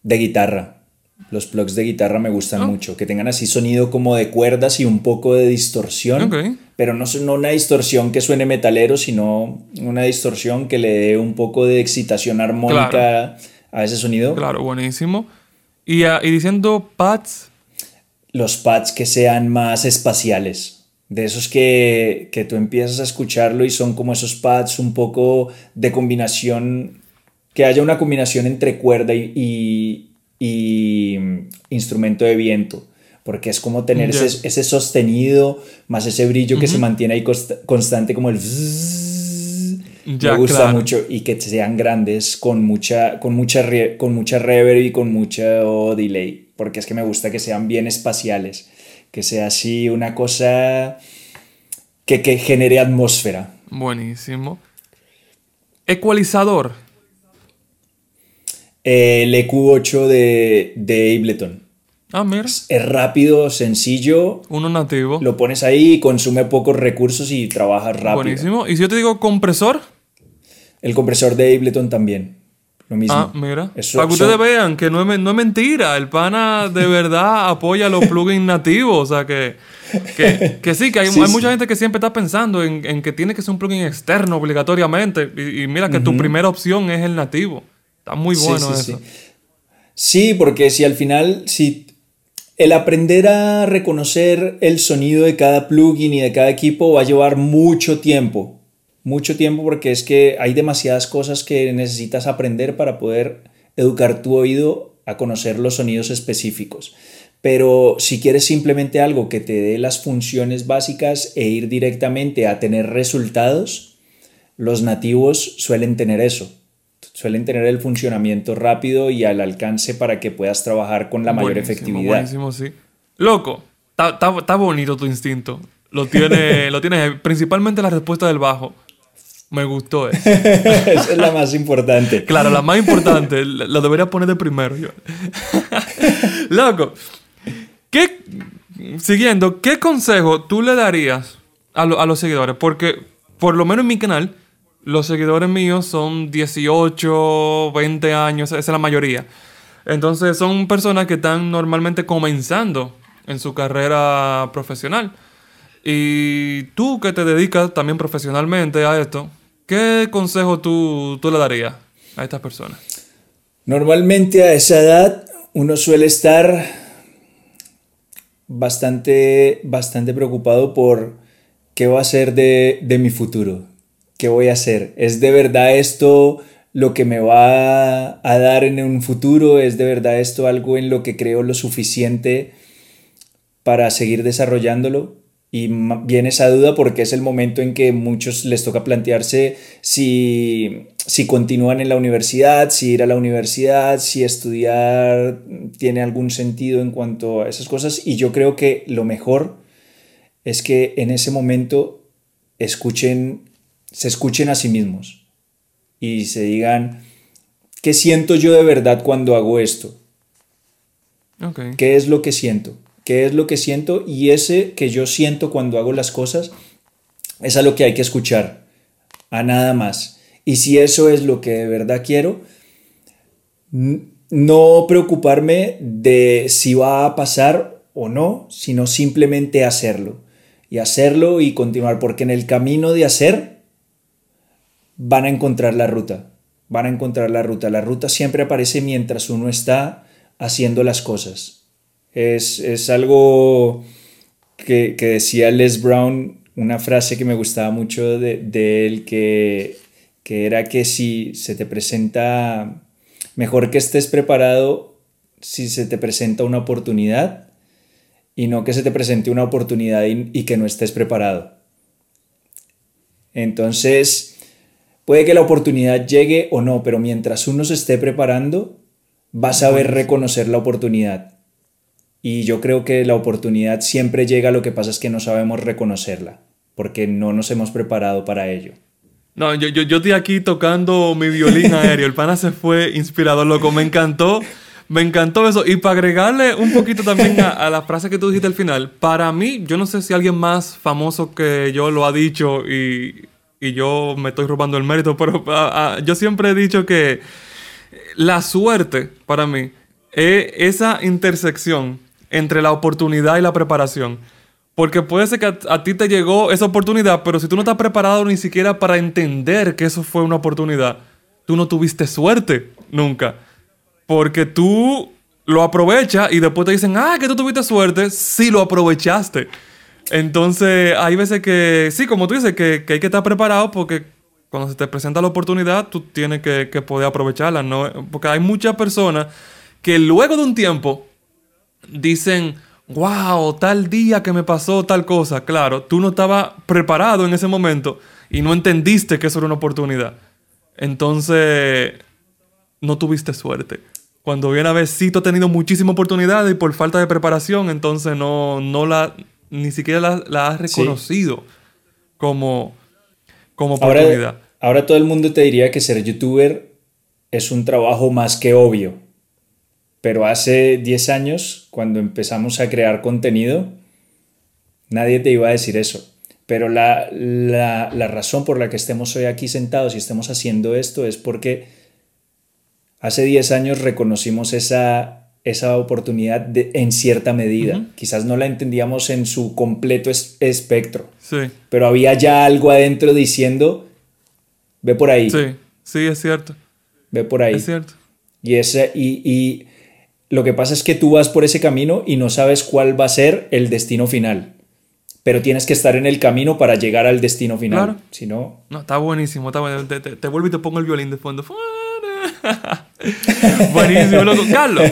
De guitarra. Los plugs de guitarra me gustan Ah. mucho. Que tengan así sonido como de cuerdas y un poco de distorsión. Ok. Pero no, no una distorsión que suene metalero, sino una distorsión que le dé un poco de excitación armónica Claro. a ese sonido. claro, buenísimo. Y, ah, y diciendo pads, los pads que sean más espaciales. De esos que, que tú empiezas a escucharlo y son como esos pads un poco de combinación, que haya una combinación entre cuerda y, y- y, mm, instrumento de viento. Porque es como tener ese, ese sostenido más ese brillo que se mantiene ahí consta- constante como el... Ya, Me gusta claro. mucho y que sean grandes con mucha, con mucha, re- con mucha reverb y con mucho delay, porque es que me gusta que sean bien espaciales, que sea así una cosa que, que genere atmósfera. buenísimo. Ecualizador, El EQ8 de, de Ableton. Ah, mira, Es rápido, sencillo, uno nativo. lo pones ahí, consume pocos recursos y trabajas rápido. Buenísimo. Y si yo te digo compresor, El compresor de Ableton también, lo mismo. ah, mira. Eso- Para que ustedes vean que no es, no es mentira. El pana de verdad apoya los plugins nativos. O sea que, que, que sí, que hay, Sí, hay sí. mucha gente que siempre está pensando en, en que tiene que ser un plugin externo obligatoriamente. Y, y mira que tu primera opción es el nativo. Está muy bueno sí, eso. sí. Sí, porque si al final, si el aprender a reconocer el sonido de cada plugin y de cada equipo va a llevar mucho tiempo. Mucho tiempo porque es que hay demasiadas cosas que necesitas aprender para poder educar tu oído a conocer los sonidos específicos. Pero si quieres simplemente algo que te dé las funciones básicas e ir directamente a tener resultados, los nativos suelen tener eso. Suelen tener el funcionamiento rápido y al alcance para que puedas trabajar con la mayor Buenísimo, efectividad. Buenísimo, sí. Loco, está- bonito tu instinto. Lo tiene, lo tienes, principalmente la respuesta del bajo. Me gustó eso. Esa es la más importante. Claro, la más importante, la debería poner de primero yo. Loco, ¿qué, siguiendo, ¿qué consejo tú le darías a, lo- a los seguidores? Porque, por lo menos en mi canal, los seguidores míos son 18, 20 años, esa es la mayoría. Entonces son personas que están normalmente comenzando en su carrera profesional. Y tú que te dedicas también profesionalmente a esto, ¿qué ¿qué consejo tú, tú le darías a estas personas? Normalmente a esa edad uno suele estar bastante, bastante preocupado por qué va a ser de, de mi futuro, qué voy a hacer. ¿Es de verdad esto lo que me va a dar en un futuro? ¿Es de verdad esto algo en lo que creo lo suficiente para seguir desarrollándolo? Y viene esa duda porque es el momento en que muchos les toca plantearse si, si continúan en la universidad, si ir a la universidad, si estudiar tiene algún sentido en cuanto a esas cosas. Y yo creo que lo mejor es que en ese momento escuchen, se escuchen a sí mismos y se digan, ¿qué siento yo de verdad cuando hago esto? ¿Qué es lo que siento? qué es lo que siento y ese que yo siento cuando hago las cosas es a lo que hay que escuchar, a nada más. Y si eso es lo que de verdad quiero, no preocuparme de si va a pasar o no, sino simplemente hacerlo. Y hacerlo y continuar, porque en el camino de hacer van a encontrar la ruta. Van a encontrar la ruta. La ruta siempre aparece mientras uno está haciendo las cosas. Es, algo que, decía Les Brown, una frase que me gustaba mucho de, él, que, que era que si se te presenta, mejor que estés preparado si se te presenta una oportunidad y no que se te presente una oportunidad y, y, que no estés preparado. Entonces, puede que la oportunidad llegue o no, pero mientras uno se esté preparando, vas a saber reconocer la oportunidad. Y yo creo que la oportunidad siempre llega, lo que pasa es que no sabemos reconocerla, porque no nos hemos preparado para ello. No, yo, yo, yo estoy aquí tocando mi violín aéreo. El pana se fue inspirador, loco. Me encantó. Me encantó eso. Y para agregarle un poquito también a, la frase que tú dijiste al final, para mí, yo no sé si alguien más famoso que yo lo ha dicho y, y yo me estoy robando el mérito, pero yo siempre he dicho que la suerte para mí es esa intersección entre la oportunidad y la preparación. Porque puede ser que a, ti te llegó esa oportunidad, pero si tú no estás preparado ni siquiera para entender que eso fue una oportunidad, tú no tuviste suerte nunca. Porque tú lo aprovechas y después te dicen, ah, que tú tuviste suerte, sí lo aprovechaste. Entonces, hay veces que, sí, como tú dices, que, hay que estar preparado porque cuando se te presenta la oportunidad, tú tienes que, poder aprovecharla. ¿no? Porque hay muchas personas que luego de un tiempo dicen, wow, tal día que me pasó tal cosa. Claro, tú no estabas preparado en ese momento y no entendiste que eso era una oportunidad. Entonces, no tuviste suerte. Cuando viene a ver, sí, tú has tenido muchísimas oportunidades y por falta de preparación, entonces no, no la, ni siquiera la, has reconocido como, como oportunidad. Ahora, ahora todo el mundo te diría que ser youtuber es un trabajo más que obvio. Pero hace 10 años, cuando empezamos a crear contenido, nadie te iba a decir eso. Pero la, razón por la que estemos hoy aquí sentados y estemos haciendo esto es porque hace 10 años reconocimos esa, esa oportunidad en cierta medida. Quizás no la entendíamos en su completo espectro. Sí. Pero había ya algo adentro diciendo, ve por ahí. Sí, sí, es cierto. Ve por ahí. Es cierto. Y, ese, y lo que pasa es que tú vas por ese camino y no sabes cuál va a ser el destino final. Pero tienes que estar en el camino para llegar al destino final. Claro. Si no. No, está buenísimo. Está Te, te, vuelvo y te pongo el violín de fondo. buenísimo, loco. Carlos,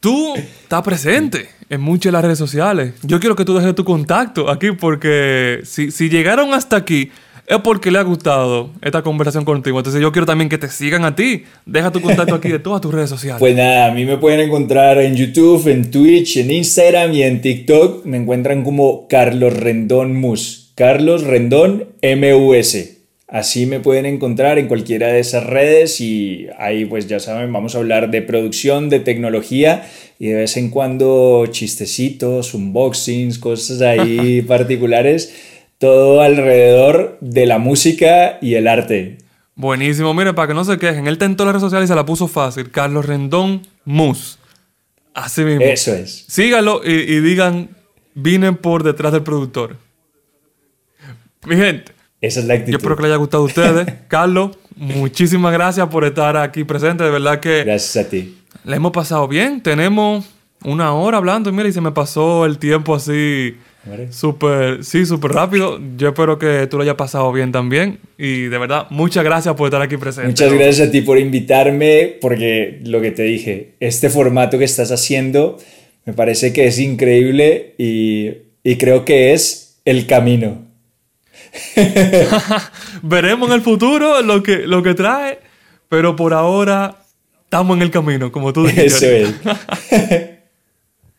tú estás presente en muchas de las redes sociales. Yo quiero que tú dejes tu contacto aquí porque si, si llegaron hasta aquí es porque le ha gustado esta conversación contigo. Entonces yo quiero también que te sigan a ti. Deja tu contacto aquí de todas tus redes sociales. Pues nada, a mí me pueden encontrar en YouTube, en Twitch, en Instagram y en TikTok. Me encuentran como Carlos Rendón Mus. Carlos Rendón MUS. Así me pueden encontrar en cualquiera de esas redes y ahí pues ya saben, vamos a hablar de producción, de tecnología y de vez en cuando chistecitos, unboxings, cosas ahí particulares todo alrededor de la música y el arte. Buenísimo, mire, para que no se quejen, él tentó las redes sociales y se la puso fácil. Carlos Rendón Mus. Así mismo. Eso es. Síganlo y, digan, vine por detrás del productor. Mi gente, Esa es la actitud. Yo espero que les haya gustado a ustedes. Carlos, muchísimas gracias por estar aquí presente. De verdad que... Gracias a ti. Le hemos pasado bien. Tenemos una hora hablando y mira, y se me pasó el tiempo así súper, sí, súper rápido. Yo espero que tú lo hayas pasado bien también. Y de verdad, muchas gracias por estar aquí presente. Muchas gracias a ti por invitarme, porque lo que te dije, este formato que estás haciendo me parece que es increíble y, y creo que es el camino. Veremos en el futuro lo que, lo que trae, pero por ahora estamos en el camino, como tú dijiste. Eso es.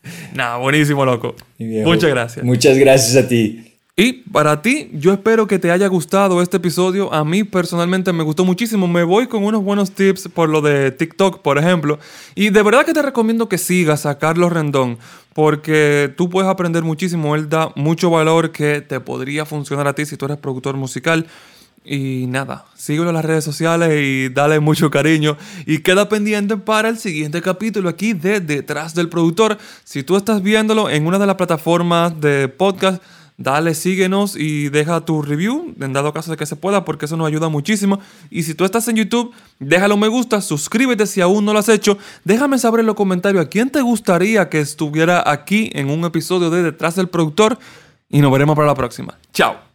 Nada, buenísimo, loco. Muchas gracias. Muchas gracias a ti. Y para ti, yo espero que te haya gustado este episodio. A mí personalmente me gustó muchísimo. Me voy con unos buenos tips por lo de TikTok, por ejemplo. Y de verdad que te recomiendo que sigas a Carlos Rendón, porque tú puedes aprender muchísimo. Él da mucho valor que te podría funcionar a ti si tú eres productor musical. Y nada, síguelo en las redes sociales y dale mucho cariño. Y queda pendiente para el siguiente capítulo aquí de Detrás del Productor. Si tú estás viéndolo en una de las plataformas de podcast, dale, síguenos y deja tu review, en dado caso de que se pueda, porque eso nos ayuda muchísimo. Y si tú estás en YouTube, déjalo me gusta, suscríbete si aún no lo has hecho. Déjame saber en los comentarios a quién te gustaría que estuviera aquí en un episodio de Detrás del Productor. Y nos veremos para la próxima. Chao.